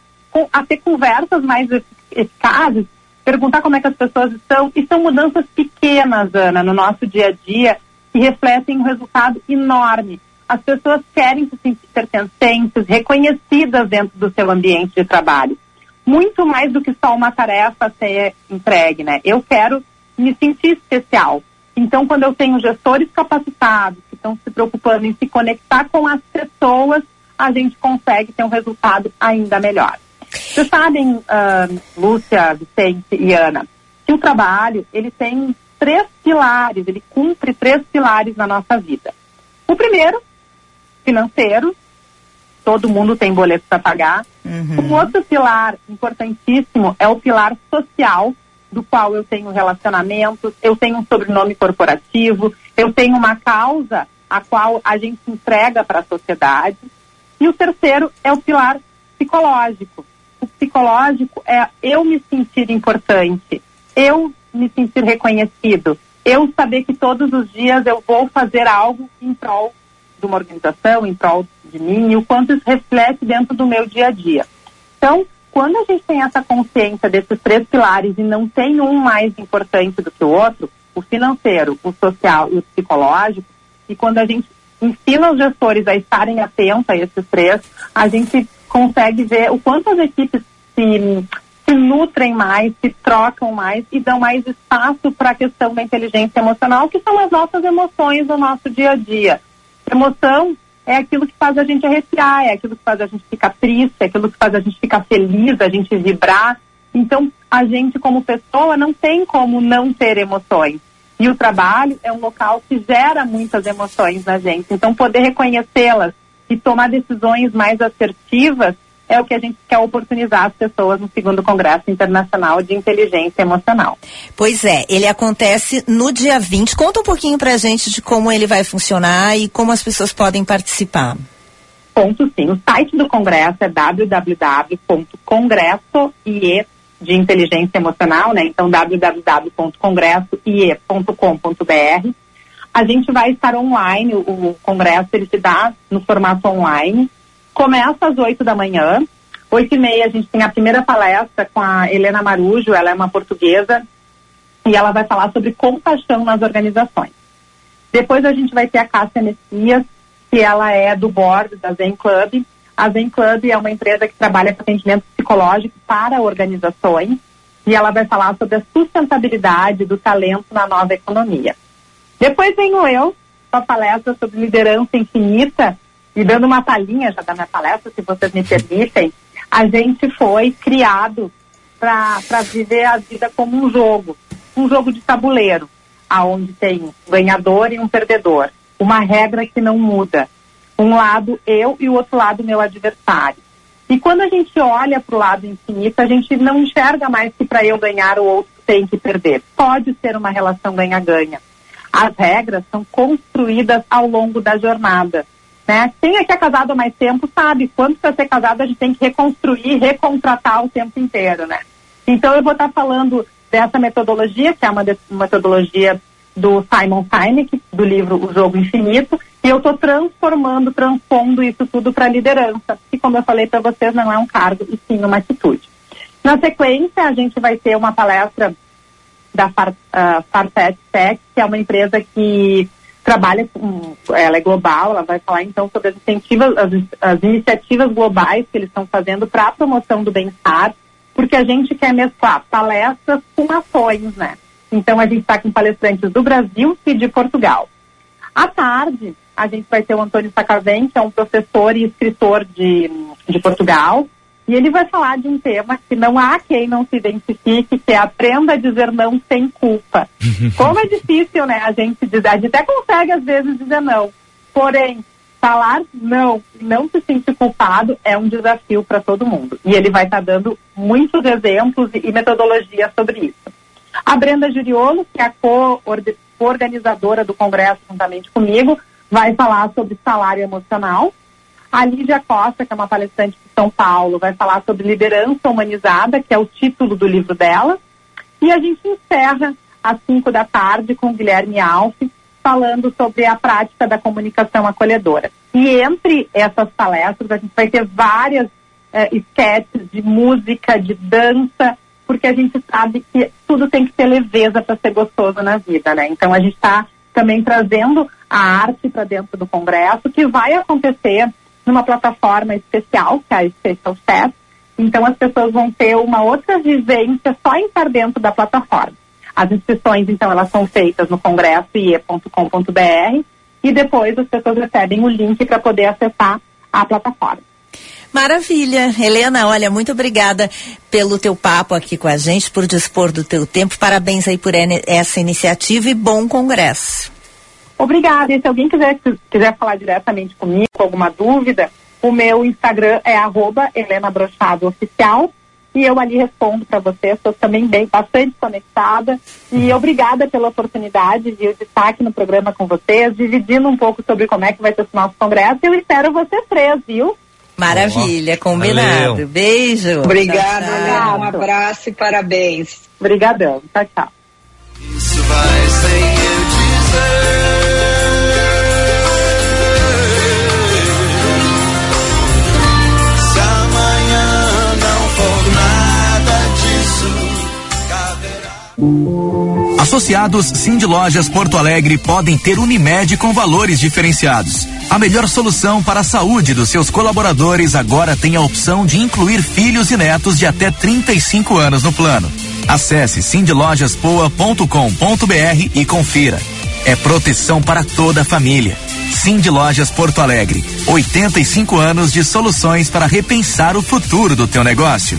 a ter conversas mais eficazes, perguntar como é que as pessoas estão, e são mudanças pequenas, Ana, no nosso dia a dia, que refletem um resultado enorme. As pessoas querem se sentir pertencentes, reconhecidas dentro do seu ambiente de trabalho. Muito mais do que só uma tarefa ser entregue, né? Eu quero me sentir especial. Então, quando eu tenho gestores capacitados, que estão se preocupando em se conectar com as pessoas, a gente consegue ter um resultado ainda melhor. Vocês sabem, uh, Lúcia, Vicente e Ana, que o trabalho, ele tem três pilares, ele cumpre três pilares na nossa vida. O primeiro, financeiro, todo mundo tem boleto para pagar. Uhum. Um outro pilar importantíssimo é o pilar social, do qual eu tenho relacionamentos, eu tenho um sobrenome corporativo, eu tenho uma causa a qual a gente entrega para a sociedade. E o terceiro é o pilar psicológico. O psicológico é eu me sentir importante, eu me sentir reconhecido, eu saber que todos os dias eu vou fazer algo em prol de uma organização, em prol de mim, e o quanto isso reflete dentro do meu dia a dia. Então, quando a gente tem essa consciência desses três pilares e não tem um mais importante do que o outro, o financeiro, o social e o psicológico, e quando a gente ensina os gestores a estarem atentos a esses três, a gente consegue ver o quanto as equipes se, se nutrem mais, se trocam mais e dão mais espaço para a questão da inteligência emocional, que são as nossas emoções do nosso dia a dia. Emoção é aquilo que faz a gente arrepiar, é aquilo que faz a gente ficar triste, é aquilo que faz a gente ficar feliz, a gente vibrar. Então, a gente, como pessoa, não tem como não ter emoções. E o trabalho é um local que gera muitas emoções na gente. Então, poder reconhecê-las e tomar decisões mais assertivas é o que a gente quer oportunizar as pessoas no segundo Congresso Internacional de Inteligência Emocional. Pois é, ele acontece no dia 20. Conta um pouquinho pra gente de como ele vai funcionar e como as pessoas podem participar. Ponto sim. O site do Congresso é www.congressoie de inteligência emocional, né? Então www.congressoie.com.br. A gente vai estar online, o, o congresso ele se dá no formato online Começa às 8 da manhã. 8 e meia a gente tem a primeira palestra com a Helena Marujo, ela é uma portuguesa, e ela vai falar sobre compaixão nas organizações. Depois a gente vai ter a Cássia Messias, que ela é do board da Zen Club. A Zen Club é uma empresa que trabalha com atendimento psicológico para organizações e ela vai falar sobre a sustentabilidade do talento na nova economia. Depois venho eu com a palestra sobre liderança infinita e dando uma palhinha já da minha palestra, se vocês me permitem, a gente foi criado para viver a vida como um jogo, um jogo de tabuleiro, aonde tem um ganhador e um perdedor, uma regra que não muda, um lado eu e o outro lado meu adversário. E quando a gente olha para o lado infinito, a gente não enxerga mais que para eu ganhar o outro tem que perder. Pode ser uma relação ganha-ganha. As regras são construídas ao longo da jornada. Né? Quem é que é casado há mais tempo sabe quanto para ser casado a gente tem que reconstruir, recontratar o tempo inteiro, né? Então eu vou estar falando dessa metodologia, que é uma metodologia do Simon Sinek, do livro O Jogo Infinito, e eu estou transformando, transpondo isso tudo para liderança, que como eu falei para vocês, não é um cargo, e sim uma atitude. Na sequência, a gente vai ter uma palestra da uh, Farfetch Tech, que é uma empresa que trabalha com, ela é global, ela vai falar então sobre as as, as iniciativas globais que eles estão fazendo para a promoção do bem-estar, porque a gente quer mesclar palestras com ações, né? Então a gente está com palestrantes do Brasil e de Portugal. À tarde, a gente vai ter o Antônio Sacavém, que é um professor e escritor de, de Portugal, e ele vai falar de um tema que não há quem não se identifique, que é aprenda a dizer não sem culpa. Como é difícil, né, a gente dizer, a gente até consegue às vezes dizer não, porém, falar não, não se sentir culpado é um desafio para todo mundo. E ele vai estar tá dando muitos exemplos e metodologias sobre isso. A Brenda Juriolo, que é a co-organizadora do congresso juntamente comigo, vai falar sobre salário emocional. A Lídia Costa, que é uma palestrante de São Paulo, vai falar sobre liderança humanizada, que é o título do livro dela. E a gente encerra às 5 da tarde com o Guilherme Alves, falando sobre a prática da comunicação acolhedora. E entre essas palestras, a gente vai ter várias eh, sketches de música, de dança, porque a gente sabe que tudo tem que ter leveza para ser gostoso na vida, né? Então a gente está também trazendo a arte para dentro do Congresso, que vai acontecer numa plataforma especial, que é a Special Fest. Então as pessoas vão ter uma outra vivência só em estar dentro da plataforma. As inscrições, então, elas são feitas no congressoie.com.br e depois as pessoas recebem o link para poder acessar a plataforma. Maravilha. Helena, olha, muito obrigada pelo teu papo aqui com a gente, por dispor do teu tempo. Parabéns aí por essa iniciativa e bom congresso. Obrigada. E se alguém quiser, quiser falar diretamente comigo, com alguma dúvida, o meu Instagram é arroba Helena Brochado Oficial e eu ali respondo para você. Estou também bem, bastante conectada e obrigada pela oportunidade de o destaque no programa com vocês, dividindo um pouco sobre como é que vai ser o nosso congresso. Eu espero vocês três, viu? Maravilha, combinado. Valeu. Beijo. Obrigada, tchau, tchau. um abraço e parabéns. Obrigadão. Tchau, tchau. Isso vai sem eu dizer. Associados Cindy Lojas Porto Alegre podem ter Unimed com valores diferenciados. A melhor solução para a saúde dos seus colaboradores agora tem a opção de incluir filhos e netos de até 35 anos no plano. Acesse cindylojaspoa.com.br e confira. É proteção para toda a família. Cindy Lojas Porto Alegre. 85 anos de soluções para repensar o futuro do teu negócio.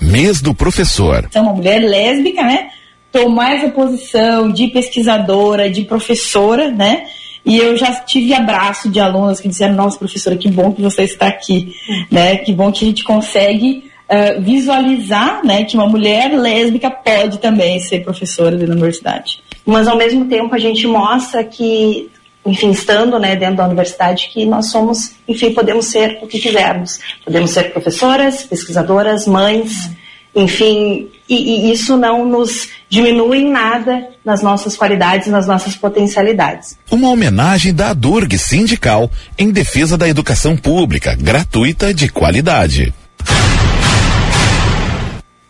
mês do professor. Sou uma mulher lésbica, né? Tomar essa posição de pesquisadora, de professora, né? E eu já tive abraço de alunos que disseram, nossa professora, que bom que você está aqui, né? Que bom que a gente consegue uh, visualizar, né? Que uma mulher lésbica pode também ser professora da universidade. Mas ao mesmo tempo a gente mostra que enfim, estando né, dentro da universidade, que nós somos, enfim, podemos ser o que quisermos. Podemos ser professoras, pesquisadoras, mães, enfim, e, e, isso não nos diminui em nada nas nossas qualidades, nas nossas potencialidades. Uma homenagem da Durg Sindical em defesa da educação pública, gratuita de qualidade.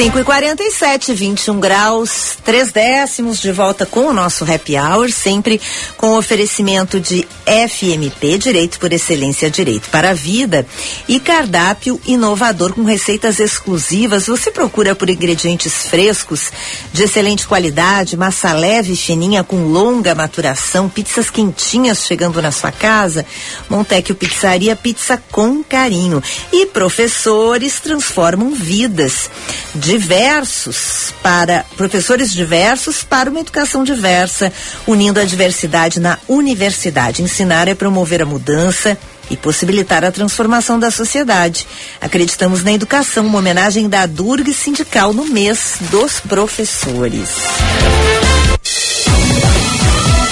5 e 47 21 graus, 3 décimos, de volta com o nosso happy hour, sempre com oferecimento de FMP, Direito por Excelência, Direito para a Vida, e cardápio inovador com receitas exclusivas. Você procura por ingredientes frescos, de excelente qualidade, massa leve e fininha com longa maturação, pizzas quentinhas chegando na sua casa. Montecchio Pizzaria, pizza com carinho. E professores transformam vidas diversos para professores diversos para uma educação diversa, unindo a diversidade na universidade. Ensinar é promover a mudança e possibilitar a transformação da sociedade. Acreditamos na educação, uma homenagem da Durg Sindical no mês dos professores.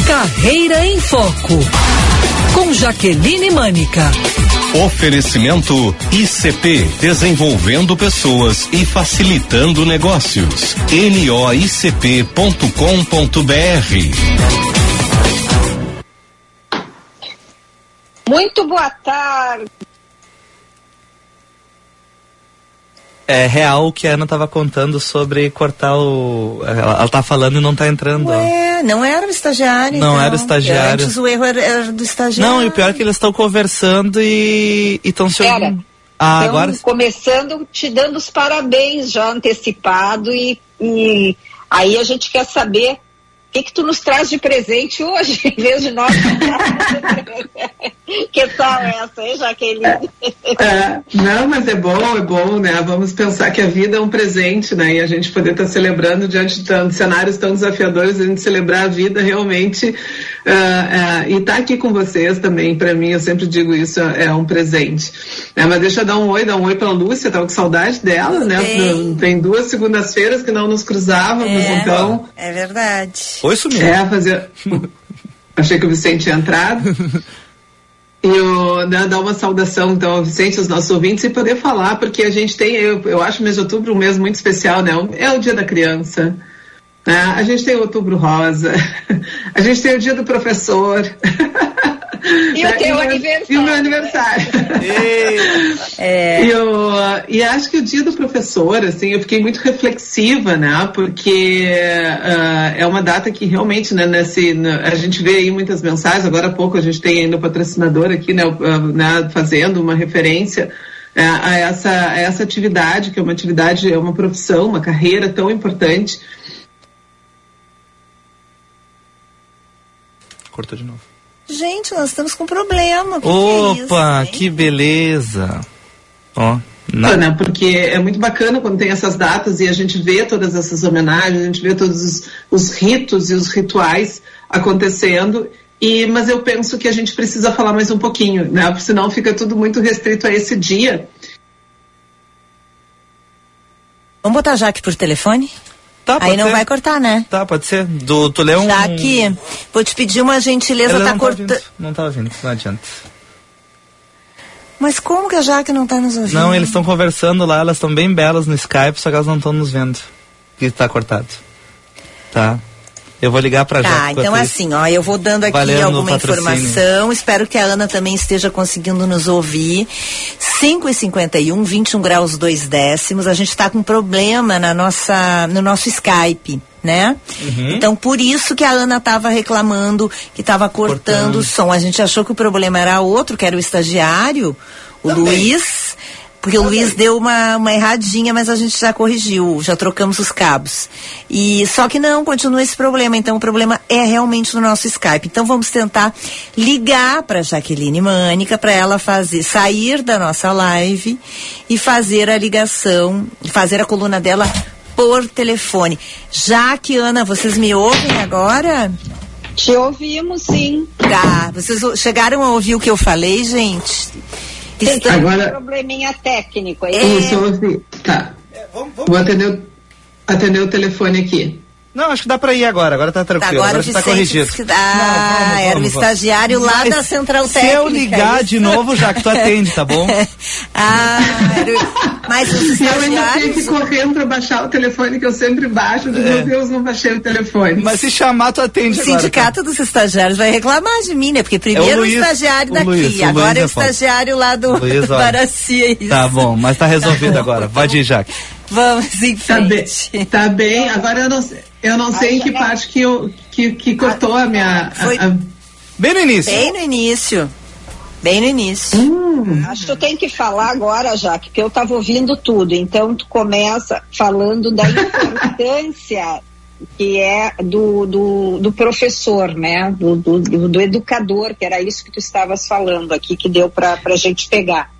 Carreira em Foco. Com Jaqueline Mânica. Oferecimento ICP Desenvolvendo Pessoas e Facilitando Negócios. noicp.com.br Muito boa tarde. É real o que a Ana tava contando sobre cortar o. Ela, ela tá falando e não tá entrando. ó. Ué, não era o estagiário. Não então. era o estagiário. Antes o erro era, era do estagiário. Não, e o pior é que eles estão conversando e estão se Era. Ah, então, agora. começando te dando os parabéns já antecipado e, e aí a gente quer saber o que, que tu nos traz de presente hoje, em vez de nós. que tal essa, hein, Jaqueline? É, não, mas é bom, é bom, né? Vamos pensar que a vida é um presente, né? E a gente poder estar celebrando diante de tantos cenários tão desafiadores, a gente celebrar a vida realmente ah, ah, e estar aqui com vocês também, para mim, eu sempre digo isso, é um presente. É, mas deixa eu dar um oi, dar um oi pra Lúcia, tava com saudade dela, né? Tem. Tem duas segundas-feiras que não nos cruzávamos, É, então. É verdade. Oi, sumiu. É, fazer. Achei que o Vicente tinha entrado. E eu, né, dar uma saudação então ao Vicente, aos nossos ouvintes e poder falar, porque a gente tem, eu, eu acho o mês de outubro um mês muito especial, né? É o dia da criança. né? A gente tem o outubro rosa, a gente tem o dia do professor. E o teu meu- aniversário. E o meu aniversário. É. E, eu, e acho que o dia do professor, assim, eu fiquei muito reflexiva, né? Porque ah, é uma data que realmente, né, nesse, a gente vê aí muitas mensagens, agora há pouco a gente tem ainda o patrocinador aqui, né, ah, né, fazendo uma referência é, a, essa, a essa atividade, que é uma atividade, é uma profissão, uma carreira tão importante. Cortou de novo. Gente, nós estamos com problema. O que que é isso? Opa, que beleza. Ó, né? Porque é muito bacana quando tem essas datas e a gente vê todas essas homenagens, a gente vê todos os, os ritos e os rituais acontecendo. E, mas eu penso que a gente precisa falar mais um pouquinho, né? Porque senão fica tudo muito restrito a esse dia. Vamos botar a Jaque por telefone? Tá, Aí não ser. vai cortar, né? Tá, pode ser. Do, tu lê um. Jaque, vou te pedir uma gentileza, Ela tá não cortando. Não tá ouvindo, não adianta. Mas como que a Jaque não tá nos ouvindo? Não, eles estão conversando lá, elas estão bem belas no Skype, só que elas não estão nos vendo. Que tá cortado. Tá. Eu vou ligar pra Tá, Jaque. então assim, ó, eu vou dando aqui alguma informação. Espero que a Ana também esteja conseguindo nos ouvir. 5 e 51 21 graus 2 décimos. A gente está com problema na nossa, no nosso Skype, né? Uhum. Então, por isso que a Ana estava reclamando que estava cortando, Cortando. o som. A gente achou que o problema era outro, que era o estagiário, o Luiz. Porque o Luiz deu uma, uma erradinha, mas a gente já corrigiu, já trocamos os cabos. E só que não, continua esse problema. Então o problema é realmente no nosso Skype. Então vamos tentar ligar para Jaqueline Mânica para ela fazer sair da nossa live e fazer a ligação, fazer a coluna dela por telefone. Já que Ana, vocês me ouvem agora? Te ouvimos, sim. Tá. Vocês chegaram a ouvir o que eu falei, gente? Tem Estão- Agora- um probleminha técnico aí. Isso, eu ouvi. Tá. Vou atender, atender o telefone aqui. Não, acho que dá pra ir agora, agora tá tranquilo, Agora agora, o você tá Vicente corrigido. disse que- Ah, era o estagiário lá Mas da Central se Técnica. eu ligar isso. de novo, já que tu atende, tá bom? ah, era o... mas os Eu ainda tenho que estagiários... ir correndo para baixar o telefone que eu sempre baixo. É. Meu Deus, não baixei o telefone. Mas se chamar, tu O atende agora. sindicato dos estagiários vai reclamar de mim, né? Porque primeiro o, Luiz, estagiário o daqui, Luiz, o agora Luiz é o é estagiário lá do, Luiz, do. Baracia. Tá bom, mas tá resolvido agora. Pode ir, Jaque. Vamos em Tá bem, frente. tá bem. Agora eu não, sei- eu não sei em que parte que, eu, que, que cortou a minha. a- Foi- a- Bem no início. Bem no início. Bem no início. Hum. Acho que tu tem que falar agora, Jaque, porque eu estava ouvindo tudo. Então, tu começa falando da importância que é do, do, do professor, né? Do, do, do- do educador, que era isso que tu estavas falando aqui, que deu para a gente pegar.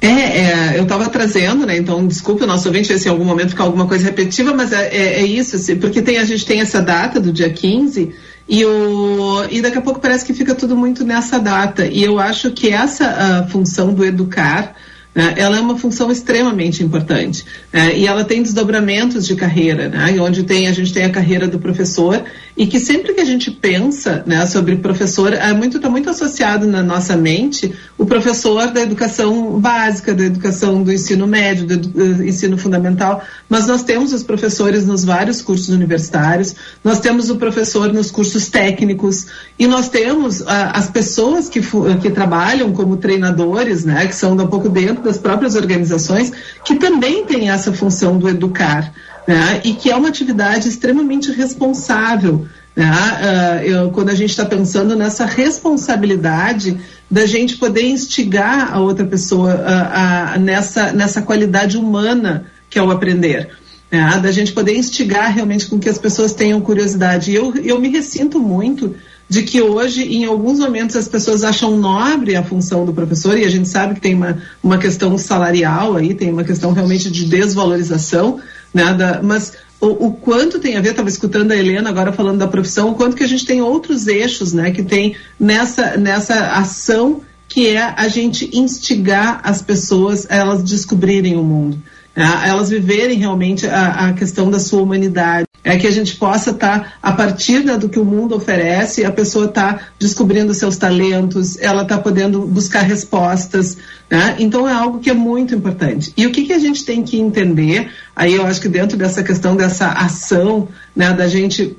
É, é, eu estava trazendo, né? Então, desculpe o nosso ouvinte se em algum momento ficar alguma coisa repetitiva, mas é, é, é isso, assim, porque tem, a gente tem essa data do dia 15 e, o, e daqui a pouco parece que fica tudo muito nessa data. E eu acho que essa ah, função do educar, né, ela é uma função extremamente importante. né, e ela tem desdobramentos de carreira, né, onde tem, a gente tem a carreira do professor, e que sempre que a gente pensa né, sobre professor, é muito, está muito associado na nossa mente o professor da educação básica, da educação do ensino médio, do eh, ensino fundamental, mas nós temos os professores nos vários cursos universitários, nós temos o professor nos cursos técnicos, e nós temos ah, as pessoas que, que trabalham como treinadores, né, que são um pouco dentro das próprias organizações, que também têm essa função do educar, né, e que é uma atividade extremamente responsável. Né? Ah, eu- quando a gente está pensando nessa responsabilidade da gente poder instigar a outra pessoa ah, ah, nessa, nessa qualidade humana que é o aprender. né? Da gente poder instigar realmente com que as pessoas tenham curiosidade. E eu, eu me ressinto muito de que hoje, em alguns momentos, as pessoas acham nobre a função do professor, e a gente sabe que tem uma, uma questão salarial aí, tem uma questão realmente de desvalorização, né, da- mas o, o quanto tem a ver, estava escutando a Helena agora falando da profissão, o quanto que a gente tem outros eixos, né, que tem nessa, nessa ação que é a gente instigar as pessoas a elas descobrirem o mundo, né, a elas viverem realmente a, a questão da sua humanidade. É que a gente possa estar, a partir do que o mundo oferece, a pessoa está descobrindo seus talentos, ela está podendo buscar respostas. Né? Então é algo que é muito importante. E o que, que a gente tem que entender, aí eu acho que dentro dessa questão dessa ação, né, da gente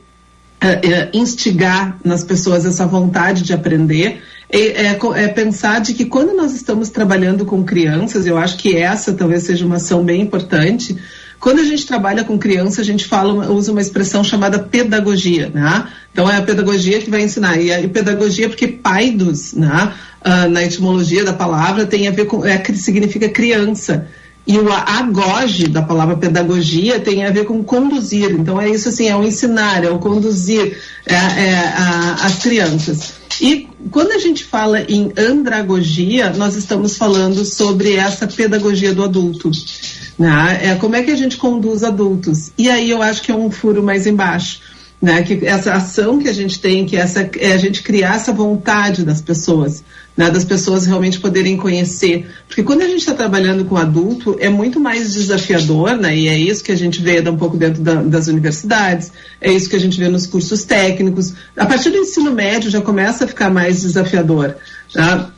eh, eh, instigar nas pessoas essa vontade de aprender, é, é é pensar de que quando nós estamos trabalhando com crianças, eu acho que essa talvez seja uma ação bem importante. Quando a gente trabalha com criança, a gente fala, usa uma expressão chamada pedagogia, né? Então é a pedagogia que vai ensinar. E a pedagogia porque paidos, né? Ah, na etimologia da palavra tem a ver com, é, significa criança. E o agoge da palavra pedagogia tem a ver com conduzir. Então é isso assim, é o ensinar, é o conduzir é, é, a- as crianças. E quando a gente fala em andragogia, nós estamos falando sobre essa pedagogia do adulto. Né? É, como é que a gente conduz adultos? E aí eu acho que é um furo mais embaixo. Né? Que essa ação que a gente tem, que essa, é a gente criar essa vontade das pessoas, né? das pessoas realmente poderem conhecer. Porque quando a gente está trabalhando com adulto, é muito mais desafiador, né? e é isso que a gente vê um pouco dentro da- das universidades, é isso que a gente vê nos cursos técnicos. A partir do ensino médio já começa a ficar mais desafiador. Tá?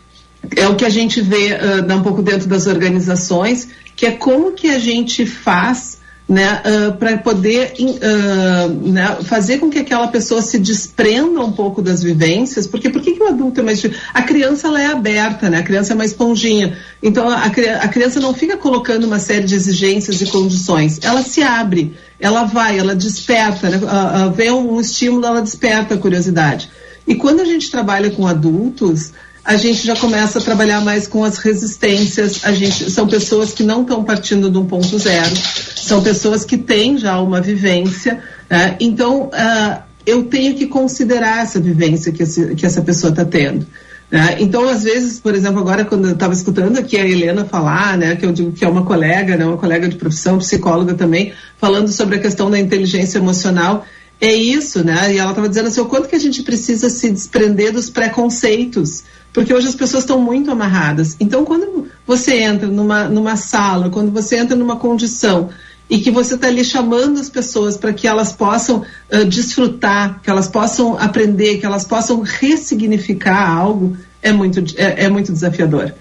é o que a gente vê uh, um pouco dentro das organizações, que é como que a gente faz né, para poder ah, né, fazer com que aquela pessoa se desprenda um pouco das vivências, porque por que, o adulto é mais difícil? A criança ela é aberta, né? a criança é uma esponjinha, então a, a criança não fica colocando uma série de exigências e condições, ela se abre, ela vai, ela desperta, né? Ah, ah, vê um estímulo, ela desperta a curiosidade. E quando a gente trabalha com adultos, a gente já começa a trabalhar mais com as resistências. A gente são pessoas que não estão partindo de um ponto zero, são pessoas que têm já uma vivência. né? Então, ah, eu tenho que considerar essa vivência que, esse- que essa pessoa está tendo. né? Então, às vezes, por exemplo, agora quando eu estava escutando aqui a Helena falar, né, que eu digo que é uma colega, né, uma colega de profissão, psicóloga também, falando sobre a questão da inteligência emocional, é isso, né? E ela estava dizendo assim, o quanto que a gente precisa se desprender dos preconceitos, porque hoje as pessoas estão muito amarradas. Então, quando você entra numa, numa sala, quando você entra numa condição e que você está ali chamando as pessoas para que elas possam ah, desfrutar, que elas possam aprender, que elas possam ressignificar algo, é muito, é, é muito desafiador.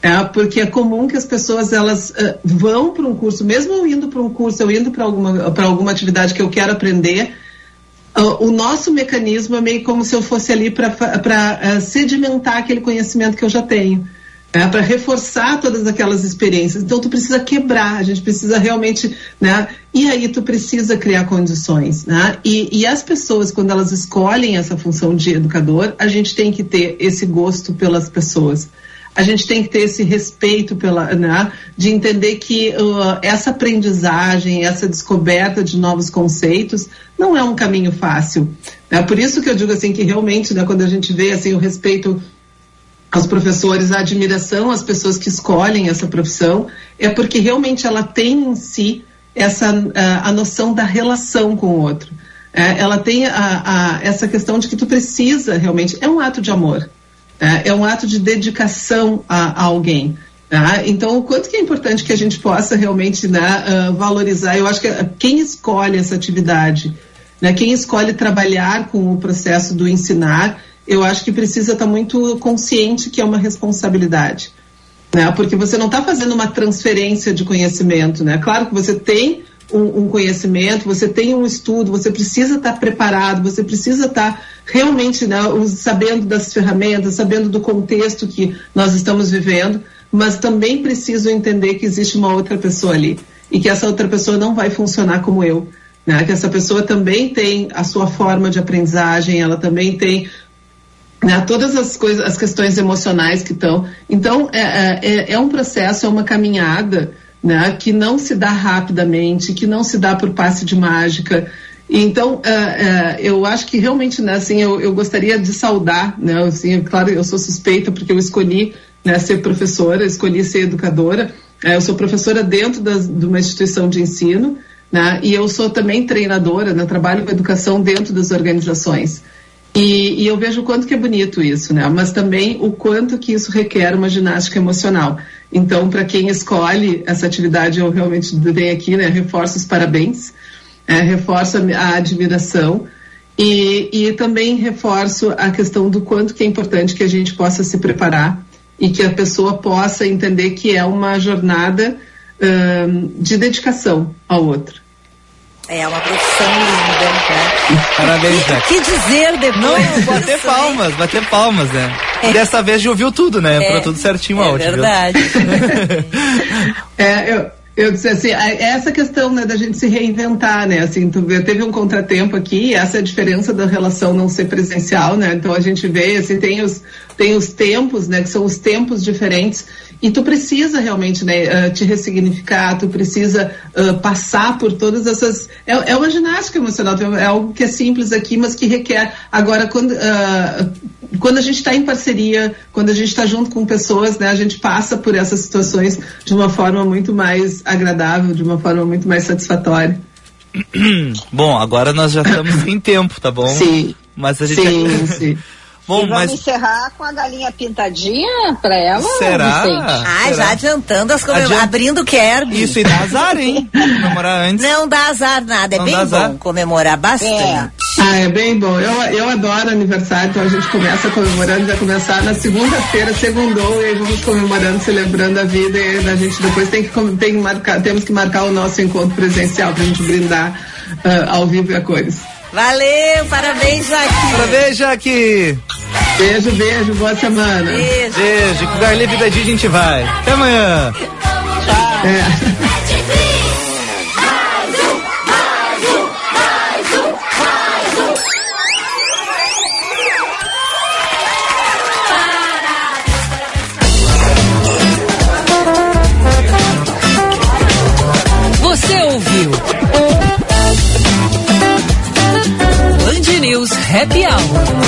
É, porque é comum que as pessoas elas ah, vão para um curso, mesmo eu indo para um curso, eu indo para alguma, alguma atividade que eu quero aprender, ah, o nosso mecanismo é meio como se eu fosse ali para sedimentar aquele conhecimento que eu já tenho. né, para reforçar todas aquelas experiências. Então tu precisa quebrar, a gente precisa realmente, né? E aí tu precisa criar condições, né? E, e as pessoas quando elas escolhem essa função de educador, a gente tem que ter esse gosto pelas pessoas. A gente tem que ter esse respeito pela, né, de entender que uh, essa aprendizagem, essa descoberta de novos conceitos não é um caminho fácil. É por isso que eu digo assim que realmente, né, quando a gente vê assim o respeito aos professores, a admiração às pessoas que escolhem essa profissão, é porque realmente ela tem em si essa a, a noção da relação com o outro. É, ela tem a, a, essa questão de que tu precisa realmente, é um ato de amor, é, é um ato de dedicação a, a alguém. Tá? Então, o quanto que é importante que a gente possa realmente né, uh, valorizar, eu acho que quem escolhe essa atividade, né, quem escolhe trabalhar com o processo do ensinar, eu acho que precisa estar tá muito consciente que é uma responsabilidade. Né? Porque você não está fazendo uma transferência de conhecimento. Né? Claro que você tem um, um conhecimento, você tem um estudo, você precisa estar tá preparado, você precisa estar tá realmente né, sabendo das ferramentas, sabendo do contexto que nós estamos vivendo, mas também preciso entender que existe uma outra pessoa ali e que essa outra pessoa não vai funcionar como eu. Né? Que essa pessoa também tem a sua forma de aprendizagem, ela também tem né, todas as coisas, as questões emocionais que estão. Então, é, é, é, é, um processo, é uma caminhada né, que não se dá rapidamente, que não se dá por passe de mágica. Então, é, é, eu acho que realmente, né, assim, eu, eu gostaria de saudar, né, assim, claro, eu sou suspeita porque eu escolhi né, ser professora, escolhi ser educadora. É, eu sou professora dentro das, de uma instituição de ensino, né, e eu sou também treinadora, né, trabalho com educação dentro das organizações. E, e, eu vejo o quanto que é bonito isso, né? Mas também o quanto que isso requer uma ginástica emocional. Então, para quem escolhe essa atividade, eu realmente dei aqui, né? Reforço os parabéns, é, reforço a admiração e, e também reforço a questão do quanto que é importante que a gente possa se preparar e que a pessoa possa entender que é uma jornada hum, de dedicação ao outro. É uma profissão linda, né? Parabéns, né? Que dizer depois? Não, bater palmas, bater palmas, né? É. Dessa vez já ouviu tudo, né? É, tudo certinho o é áudio. É verdade. é, eu, eu disse assim, essa questão né, da gente se reinventar, né? Assim, tu teve um contratempo aqui, essa é a diferença da relação não ser presencial, né? Então a gente vê, assim, tem os, tem os tempos, né? Que são os tempos diferentes e tu precisa realmente né, uh, te ressignificar, tu precisa uh, passar por todas essas. É, é, uma ginástica emocional, é algo que é simples aqui, mas que requer. Agora, quando, uh, quando a gente está em parceria, quando a gente está junto com pessoas, né, a gente passa por essas situações de uma forma muito mais agradável, de uma forma muito mais satisfatória. Bom, agora nós já estamos em tempo, tá bom? Sim. Mas a gente. Sim, sim. Bom, e vamos mas... encerrar com a galinha pintadinha pra ela, Será? Ah, Será? já adiantando as comemorações, abrindo quer. Isso, e dá azar, hein? comemorar antes. Não dá azar nada, é Não bem bom azar. comemorar bastante. É. Ah, é bem bom. Eu, eu adoro aniversário, então a gente começa comemorando, vai começar na segunda-feira, segundou, e aí vamos comemorando, celebrando a vida, e a gente depois tem que, tem que marcar, temos que marcar o nosso encontro presencial pra gente brindar uh, ao vivo e a cores. Valeu, parabéns, Jaque. Parabéns, Jaque. Beijo, beijo, boa semana. Beijo. Beijo, com o Garley Vida Dia a gente vai. Até amanhã. Tchau. É. Happy Hour.